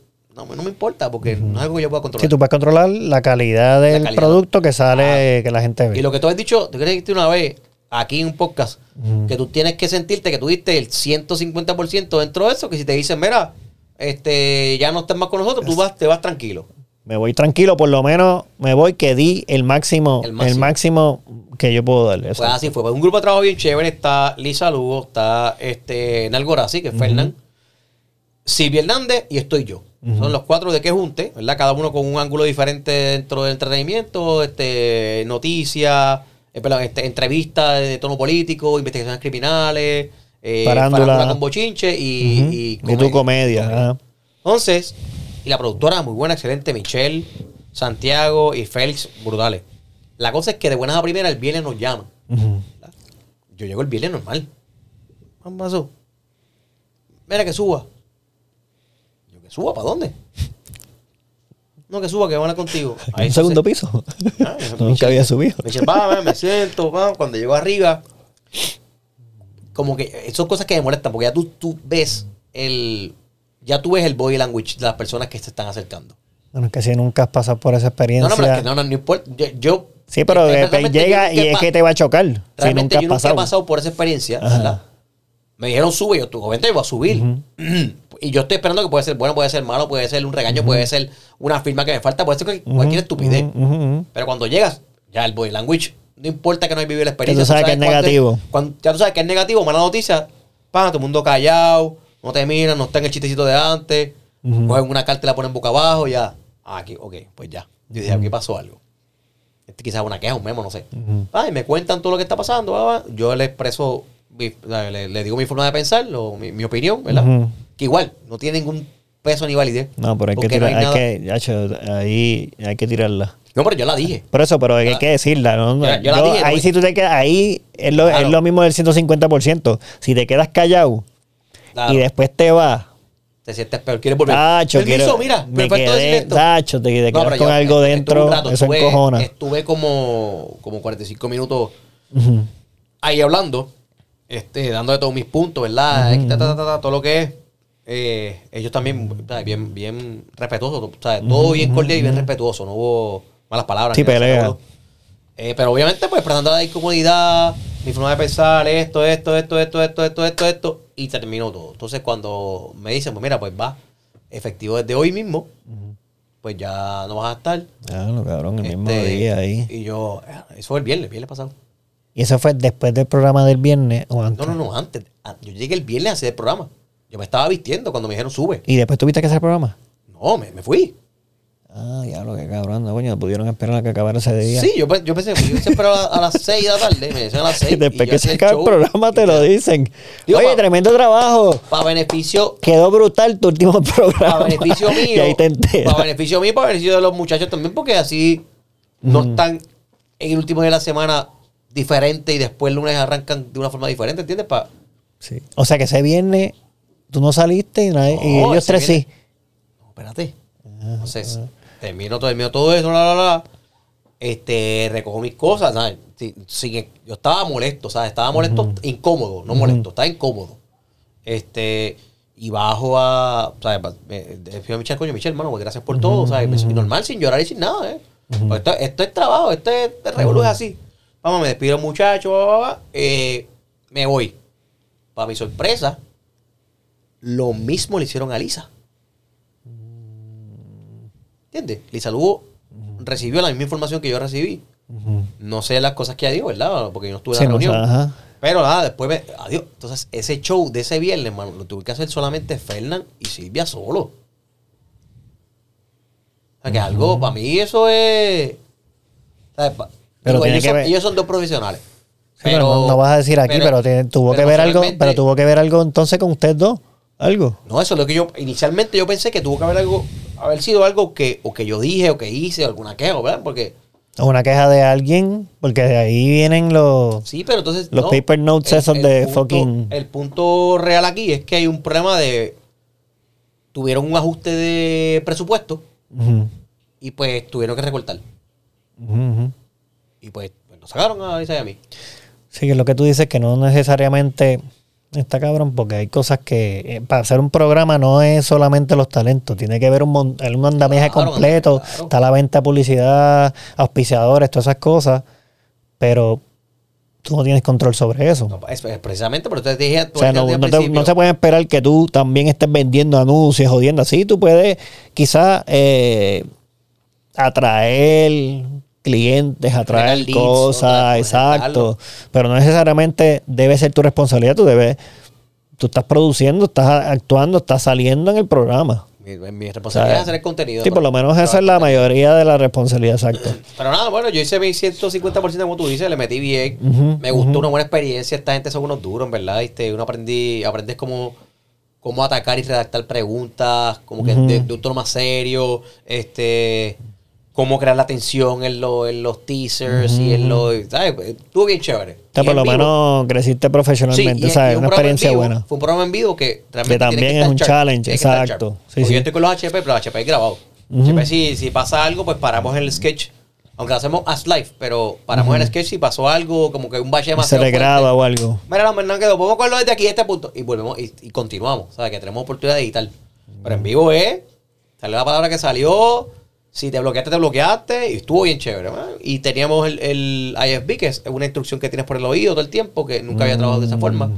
Speaker 2: No, no me importa porque no es algo que yo pueda controlar.
Speaker 1: Sí, tú puedes controlar la calidad del
Speaker 2: calidad.
Speaker 1: producto que sale, que la gente ve.
Speaker 2: Y lo que tú has dicho, tú dijiste una vez aquí en un podcast, que tú tienes que sentirte que tú diste el 150% dentro de eso, que si te dicen, mira, este, ya no estás más con nosotros, tú vas, te vas tranquilo.
Speaker 1: Me voy tranquilo, por lo menos me voy que di el máximo,
Speaker 2: El
Speaker 1: el
Speaker 2: máximo.
Speaker 1: máximo, que yo puedo darle.
Speaker 2: Pues así fue. Pues un grupo de trabajo bien chévere. Está Lisa Lugo, está este Nalgorazi, que es Fernán, Silvia Hernández y estoy yo. Son los cuatro de que junte, ¿verdad? Cada uno con un ángulo diferente dentro del entretenimiento, este, noticias, eh, este, entrevistas de tono político, investigaciones criminales, eh, con bochinche y,
Speaker 1: Ujú.
Speaker 2: y
Speaker 1: Y tu comedia.
Speaker 2: Entonces, y la productora muy buena, excelente, Michelle, Santiago y Félix, brutales. La cosa es que de buenas a primeras el viernes nos llaman.
Speaker 1: Ujú.
Speaker 2: Yo llego el viernes normal. ¿Qué pasó? Mira que suba. Suba, ¿para dónde? No, que suba, que van a contigo. (laughs) Ahí
Speaker 1: un segundo piso.
Speaker 2: Ah, (laughs)
Speaker 1: Nunca había subido.
Speaker 2: Me dice, va, va, me siento, va. Cuando llego arriba, como que son cosas que me molestan, porque ya tú, tú ves el. Ya tú ves el body language de las personas que se están acercando.
Speaker 1: Bueno, es que si nunca has pasado por esa
Speaker 2: No,
Speaker 1: experiencia.
Speaker 2: no, pero es que no, no, no importa. Yo. yo-
Speaker 1: Sí, pero
Speaker 2: eh,
Speaker 1: eh, llega y
Speaker 2: nunca
Speaker 1: es que te va a chocar. Si
Speaker 2: Realmente
Speaker 1: nunca has
Speaker 2: yo nunca
Speaker 1: pasado.
Speaker 2: he pasado por esa experiencia. Me dijeron sube, yo tu obviamente yo voy a subir. (clears throat) Y yo estoy esperando que puede ser bueno, puede ser malo, puede ser un regaño, puede ser una firma que me falta, puede ser cualquier, estupidez. Pero cuando llegas, ya el body language, no importa que no hayas vivido la experiencia.
Speaker 1: tú sabes que es negativo.
Speaker 2: cuando- ya tú sabes que es negativo, mala noticia, pa, todo el mundo callado, no te miran, no está en el chistecito de antes, cogen una carta y la ponen boca abajo, ya. Ah, aquí, ok, pues ya. Yo dije, aquí pasó algo. Este quizás una queja, un memo, no sé. Ay, me cuentan todo lo que está pasando. va. Yo le expreso, le digo mi forma de pensar, lo- mi, mi opinión, ¿verdad? Que igual, no tiene ningún peso ni validez.
Speaker 1: No, pero hay que
Speaker 2: porque no
Speaker 1: tirar, hay,
Speaker 2: nada-
Speaker 1: que, yacho, ahí hay que tirarla.
Speaker 2: No, pero yo la dije.
Speaker 1: Por eso, pero hay que decirla. ¿no?
Speaker 2: yo la- yo la dije,
Speaker 1: ahí
Speaker 2: no-
Speaker 1: sí tú te quedas, ahí es lo,
Speaker 2: Claro.
Speaker 1: es lo mismo del 150%. Si te quedas callado
Speaker 2: Claro.
Speaker 1: y después te vas,
Speaker 2: Te sientes peor. ¿Quieres volver?
Speaker 1: Tacho,
Speaker 2: Permiso,
Speaker 1: quiero-
Speaker 2: mira, me,
Speaker 1: quedé,
Speaker 2: esto.
Speaker 1: tacho, te, te
Speaker 2: No,
Speaker 1: quedas con
Speaker 2: yo
Speaker 1: algo
Speaker 2: estuve
Speaker 1: dentro,
Speaker 2: un rato,
Speaker 1: eso
Speaker 2: estuve,
Speaker 1: encojona.
Speaker 2: Estuve como, como 45 minutos
Speaker 1: Ujú.
Speaker 2: ahí hablando, este, dando de todos mis puntos, ¿verdad? Ta, ta, ta, ta, ta, todo lo que es. Eh, ellos también, ¿sabes? bien, bien respetuosos, ¿sabes? todo bien cordial y bien respetuoso, no hubo malas palabras.
Speaker 1: Sí, pelea.
Speaker 2: Eh, pero obviamente, pues, presentando la incomodidad, mi forma de pensar, esto, esto, esto, esto, esto, esto, esto, esto, y terminó todo. Entonces, cuando me dicen, pues mira, pues va, efectivo desde hoy mismo, pues ya no vas a estar.
Speaker 1: Ah, no, cabrón, el mismo
Speaker 2: Este,
Speaker 1: día ahí.
Speaker 2: Y yo, eh, eso fue el viernes, el viernes pasado.
Speaker 1: ¿Y eso fue después del programa del viernes o antes?
Speaker 2: No, no, no, antes. Ah, Yo llegué el viernes a hacer el programa. Yo me estaba vistiendo cuando me dijeron sube.
Speaker 1: ¿Y después tuviste que hacer el programa?
Speaker 2: No, me, me fui.
Speaker 1: Ah, diablo, qué cabrón, no, coño, pudieron esperar a que acabara ese día.
Speaker 2: Sí, yo, yo pensé, yo pero a, las 6 de la tarde, me decían a las 6. (laughs)
Speaker 1: Y después que se acaba el programa te lo dicen.
Speaker 2: Digo,
Speaker 1: Oye,
Speaker 2: pa-
Speaker 1: tremendo trabajo.
Speaker 2: Para beneficio,
Speaker 1: Quedó brutal tu último (laughs) programa. (laughs)
Speaker 2: para beneficio mío.
Speaker 1: y ahí te.
Speaker 2: Para beneficio mío y para beneficio de los muchachos también, porque así no están en el último día de la semana diferente y después el lunes arrancan de una forma diferente, ¿entiendes? Pa-
Speaker 1: Sí. O sea que ese viernes tú no saliste y, nadie- y ellos tres sí.
Speaker 2: No, espérate. Entonces, termino, termino todo eso, la, la, la. Este, recojo mis cosas, ¿sabes? Sí, sí, yo estaba molesto, ¿sabes? Estaba molesto, incómodo, no molesto, estaba incómodo. Este, y bajo a, ¿sabes? Me fui a Michelle, coño, Michelle, hermano, pues gracias por todo, ¿sabes? Subí normal, sin llorar y sin nada, ¿eh? Pues esto, esto es trabajo, esto es, este revolú es así. Vamos, me despido muchacho, eh, me voy. Para mi sorpresa, lo mismo le hicieron a Lisa. ¿Entiendes? Lisa Lugo recibió la misma información que yo recibí. No sé las cosas que ella dijo, ¿verdad? Porque yo no estuve en
Speaker 1: Sí,
Speaker 2: la
Speaker 1: no,
Speaker 2: reunión.
Speaker 1: ajá.
Speaker 2: Pero nada, después me. Adiós. Entonces, ese show de ese viernes, mano, lo tuve que hacer solamente Fernán y Silvia solo. O sea, que algo, para mí eso es. ¿sabes?
Speaker 1: Pero
Speaker 2: digo, ellos,
Speaker 1: que
Speaker 2: son,
Speaker 1: ver-
Speaker 2: ellos son dos profesionales.
Speaker 1: Sí, pero, no, no vas a decir aquí, pero, tiene- tuvo que ver algo, pero tuvo que ver algo entonces con ustedes dos. Algo.
Speaker 2: No, eso es lo que yo. Inicialmente yo pensé que tuvo que haber algo. Haber sido algo que, o que yo dije, o que hice, o alguna queja, ¿verdad? Porque.
Speaker 1: Una queja de alguien, porque de ahí vienen los.
Speaker 2: Sí, pero entonces.
Speaker 1: Los paper notes esos de
Speaker 2: punto-
Speaker 1: fucking-
Speaker 2: El punto real aquí es que hay un problema de. Tuvieron un ajuste de presupuesto y pues tuvieron que recortar. Y pues, pues nos sacaron a Lisa y a mí.
Speaker 1: Sí, que es lo que tú dices que no necesariamente está cabrón, porque hay cosas que eh, para hacer un programa no es solamente los talentos, tiene que ver un, mon- un andamiaje
Speaker 2: Claro,
Speaker 1: completo,
Speaker 2: claro.
Speaker 1: está la venta de publicidad, auspiciadores, todas esas cosas, pero tú no tienes control sobre eso.
Speaker 2: No, es, es precisamente, pero entonces dije.
Speaker 1: O sea, no,
Speaker 2: al
Speaker 1: no te-
Speaker 2: principio,
Speaker 1: no se puede esperar que tú también estés vendiendo anuncios, jodiendo así. Tú puedes quizás eh, atraer clientes, atraer
Speaker 2: leads,
Speaker 1: cosas, exacto. Pero no necesariamente debe ser tu responsabilidad. Tú debes, tú estás produciendo, estás actuando, estás saliendo en el programa.
Speaker 2: Mi, mi
Speaker 1: O
Speaker 2: responsabilidad
Speaker 1: sea,
Speaker 2: es hacer el contenido.
Speaker 1: Sí, por lo menos esa es la mayoría de la responsabilidad, exacto. (clears throat)
Speaker 2: Pero nada, bueno, yo hice mi 150% como tú dices, le metí bien. Me gustó una buena experiencia. Esta gente son unos duros, en verdad. Este, uno aprendí, aprendes cómo, cómo atacar y redactar preguntas, como que de, de un tono más serio, este, cómo crear la tensión en, lo- en los teasers y en los. ¿Sabes? Estuvo bien chévere.
Speaker 1: O sea, por
Speaker 2: en
Speaker 1: lo menos creciste profesionalmente, ¿sabes?
Speaker 2: un
Speaker 1: Una
Speaker 2: en
Speaker 1: experiencia
Speaker 2: vivo,
Speaker 1: buena.
Speaker 2: Fue un programa en vivo que realmente
Speaker 1: también
Speaker 2: tiene que
Speaker 1: es un challenge,
Speaker 2: que
Speaker 1: exacto. Sí,
Speaker 2: yo estoy con los HP, pero los HP es grabado.
Speaker 1: Ujú.
Speaker 2: HP, si, si pasa algo, pues paramos el sketch. Aunque lo hacemos as live, pero paramos el sketch si pasó algo, como que un bache
Speaker 1: Se
Speaker 2: demasiado
Speaker 1: le graba o algo.
Speaker 2: Mira, la verdad quedó, podemos cogerlo desde aquí a este punto. Y volvemos y, y continuamos. ¿Sabes? Que tenemos oportunidad de editar. Pero en vivo es. Salió la palabra que salió. Si te bloqueaste, te bloqueaste. Y estuvo bien chévere. ¿verdad? Y teníamos el, el IFB, que es una instrucción que tienes por el oído todo el tiempo, que nunca había trabajado de esa forma.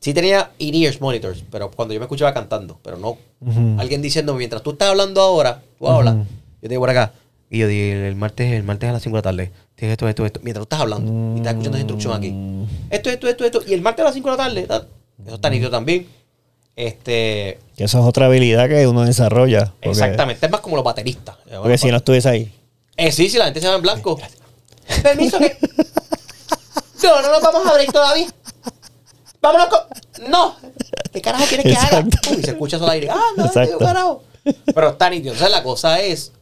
Speaker 2: Sí tenía in-ears monitors, pero cuando yo me escuchaba cantando, pero no.
Speaker 1: Ujú.
Speaker 2: Alguien diciendo, mientras tú estás hablando ahora, tú hablas. Yo te digo por acá. Y yo digo, el martes, el martes a las 5 de la tarde. Tienes esto, esto, esto. Mientras tú estás hablando y estás escuchando esa instrucción aquí. Esto, esto, esto, esto. Y el martes a las 5 de la tarde. ta- Eso está nítido también. Este.
Speaker 1: Que eso es otra habilidad que uno desarrolla. Porque,
Speaker 2: Exactamente, es más como los bateristas.
Speaker 1: Porque si no estuviese ahí.
Speaker 2: Eh, sí, si la gente se va en blanco. Permiso que. No, no nos vamos a abrir todavía. Vámonos con. No. ¿Qué carajo quieres que haga?
Speaker 1: Exacto.
Speaker 2: Uy, se escucha eso al aire. Ah, no, tío, carajo. Pero está nítido. O sea, la cosa es.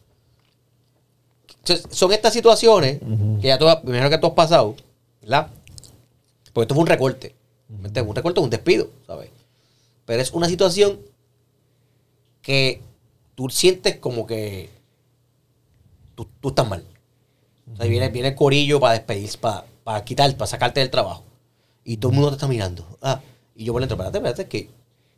Speaker 2: Son estas situaciones que ya tú, me imagino que tú has pasado, ¿verdad? Porque esto fue un recorte. ¿me Un recorte es un despido, ¿sabes? Pero es una situación que tú sientes como que tú, tú estás mal. O sea, viene, viene el corillo para despedir, para, para quitar, para sacarte del trabajo. Y todo el mundo te está mirando. Ah, y yo por dentro, espérate, espérate, que.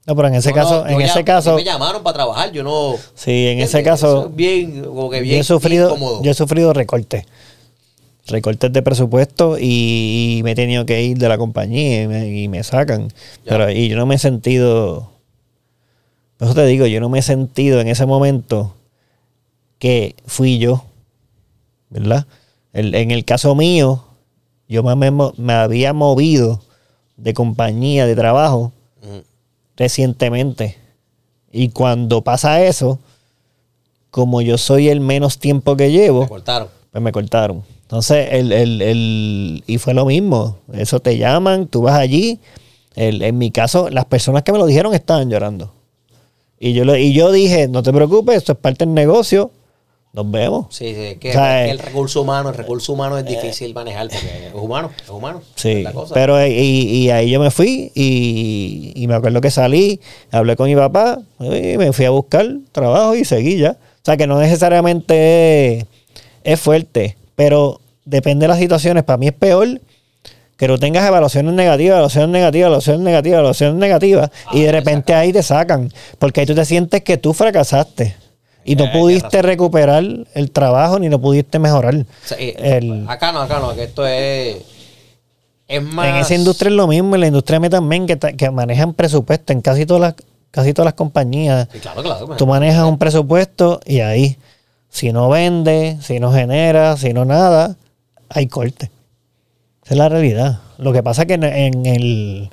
Speaker 1: No, pero en ese
Speaker 2: no,
Speaker 1: caso,
Speaker 2: yo
Speaker 1: en
Speaker 2: ya-
Speaker 1: ese caso,
Speaker 2: Me llamaron para trabajar, yo no.
Speaker 1: sí, en ese caso,
Speaker 2: bien, como que
Speaker 1: yo
Speaker 2: bien
Speaker 1: he sufrido,
Speaker 2: incómodo.
Speaker 1: yo he sufrido recortes. Recortes de presupuesto y, y me he tenido que ir de la compañía y me, y me sacan.
Speaker 2: Ya.
Speaker 1: Pero y yo no me he sentido. Por eso te digo, yo no me he sentido en ese momento que fui yo. ¿Verdad? El- en el caso mío, yo me, me, me había movido de compañía, de trabajo, recientemente. Y cuando pasa eso, como yo soy el menos tiempo que
Speaker 2: Me
Speaker 1: llevo,
Speaker 2: cortaron.
Speaker 1: pues me cortaron. Entonces, el, el, el- y fue lo mismo. Eso te llaman, tú vas allí. El- en mi caso, las personas que me lo dijeron estaban llorando. Y yo, le- y yo dije, no te preocupes, esto es parte del negocio. Nos vemos.
Speaker 2: Sí, sí, es que,
Speaker 1: O sea,
Speaker 2: es que
Speaker 1: eh,
Speaker 2: el recurso humano, el recurso humano es difícil manejar porque es humano, es humano.
Speaker 1: Sí,
Speaker 2: es la cosa.
Speaker 1: pero eh, y, y ahí yo me fui y, y me acuerdo que salí, hablé con mi papá y me fui a buscar trabajo y seguí ya. O sea que no necesariamente es, es fuerte, pero depende de las situaciones. Para mí es peor que no tengas evaluaciones negativas, evaluaciones negativas, evaluaciones negativas, evaluaciones negativas y de
Speaker 2: Ah, te
Speaker 1: repente ahí te sacan, porque ahí tú te sientes que tú fracasaste. Y no
Speaker 2: Eh,
Speaker 1: pudiste recuperar el trabajo ni no pudiste mejorar.
Speaker 2: O sea,
Speaker 1: el-
Speaker 2: acá no, acá no, que esto es. Es más.
Speaker 1: En esa industria es lo mismo, en la industria mía también, que, que manejan presupuesto en casi todas las, casi todas las compañías.
Speaker 2: Sí, claro, claro.
Speaker 1: Tú manejas un presupuesto y ahí, si no vende, si no genera, si no nada, hay corte. Esa es la realidad. Lo que pasa es que en, en el...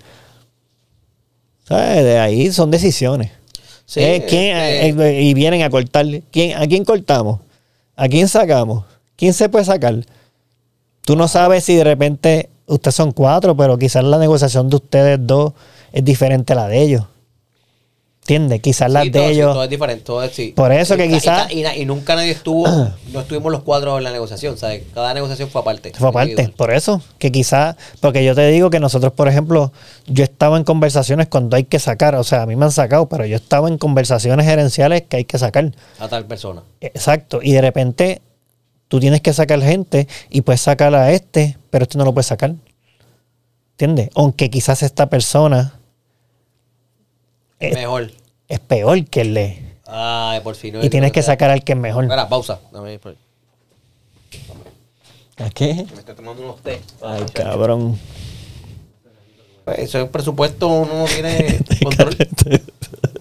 Speaker 1: ¿Sabes? De ahí son decisiones.
Speaker 2: Sí,
Speaker 1: Eh, ¿quién-
Speaker 2: eh,
Speaker 1: eh, y vienen a cortar. ¿Quién, ¿A quién cortamos? ¿A quién sacamos? ¿Quién se puede sacar? Tú no sabes si de repente ustedes son cuatro, pero quizás la negociación de ustedes dos es diferente a la de ellos. ¿Entiendes? Quizás
Speaker 2: sí,
Speaker 1: las de
Speaker 2: todo, sí,
Speaker 1: ellos.
Speaker 2: todo es diferente, todo es, sí.
Speaker 1: Por eso que
Speaker 2: Y
Speaker 1: quizás-
Speaker 2: Y, nunca nadie estuvo. (clears throat) no estuvimos los cuatro en la negociación, ¿sabes? Cada negociación fue aparte.
Speaker 1: Fue aparte, por eso, que quizás, porque yo te digo que nosotros, por ejemplo, yo estaba en conversaciones cuando hay que sacar, o sea, a mí me han sacado, pero yo estaba en conversaciones gerenciales que hay que sacar.
Speaker 2: A tal persona.
Speaker 1: Exacto, y de repente tú tienes que sacar gente y puedes sacar a este, pero este no lo puedes sacar. ¿Entiendes? Aunque quizás esta persona es,
Speaker 2: Mejor.
Speaker 1: es peor que el de.
Speaker 2: Ay, por fin. no
Speaker 1: Y
Speaker 2: es-
Speaker 1: tienes que
Speaker 2: sea,
Speaker 1: sacar al que es mejor.
Speaker 2: Espera, pausa. Dame, por-
Speaker 1: ¿A qué?
Speaker 2: Me estoy tomando unos té.
Speaker 1: Ay, cabrón.
Speaker 2: Eso es presupuesto, uno no tiene (laughs) control.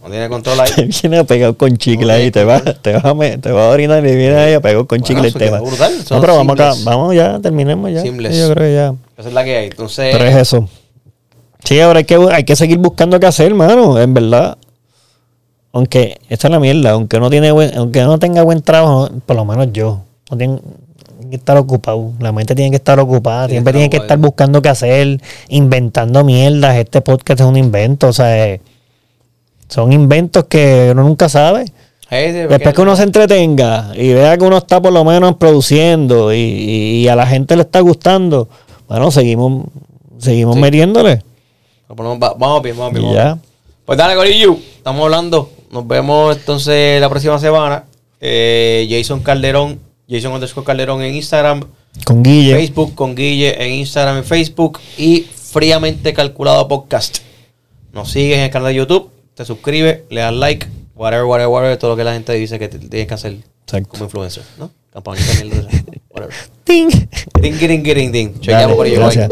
Speaker 2: No tiene control ahí.
Speaker 1: Te viene pegado con chicle ahí, te vas te vas a, me- te vas a orinar y viene ahí a pegar con
Speaker 2: Bueno,
Speaker 1: chicle el tema.
Speaker 2: quedó brutal,
Speaker 1: No, pero vamos acá, vamos ya, terminemos ya.
Speaker 2: Simples.
Speaker 1: Yo creo que ya.
Speaker 2: Esa es la que hay. Entonces,
Speaker 1: Pero es eso. Sí, ahora hay que, hay que seguir buscando qué hacer, hermano, en verdad. Aunque, esta es la mierda, aunque no tiene buen- aunque no tenga buen trabajo, por lo menos yo, no tiene que estar ocupado, la mente tiene que estar ocupada, siempre tiene que estar buscando qué hacer, inventando mierdas, este podcast es un invento, o sea, son inventos que uno nunca sabe.
Speaker 2: Sí,
Speaker 1: Después que uno se entretenga y vea que uno está por lo menos produciendo y, y a la gente le está gustando, bueno, seguimos, seguimos
Speaker 2: Sí.
Speaker 1: metiéndole.
Speaker 2: Por lo menos va- Vamos bien, vamos bien. Vamos bien. Pues dale, Corillo. Estamos hablando. Nos vemos entonces la próxima semana. Eh, Jason Calderón, Jason underscore Calderón en Instagram,
Speaker 1: Con Guille.
Speaker 2: Facebook con Guille en Instagram y Facebook y Fríamente Calculado Podcast. Nos sigues en el canal de YouTube, te suscribes, le das like, whatever, whatever, whatever, todo lo que la gente dice que te- tienes que hacer
Speaker 1: Exacto.
Speaker 2: como influencer, ¿no? Campanita, mierda, (laughs) whatever.
Speaker 1: Ting.
Speaker 2: Ding, ding, ding, ding.
Speaker 1: Dale,
Speaker 2: Chequeamos, bye.
Speaker 1: gracias.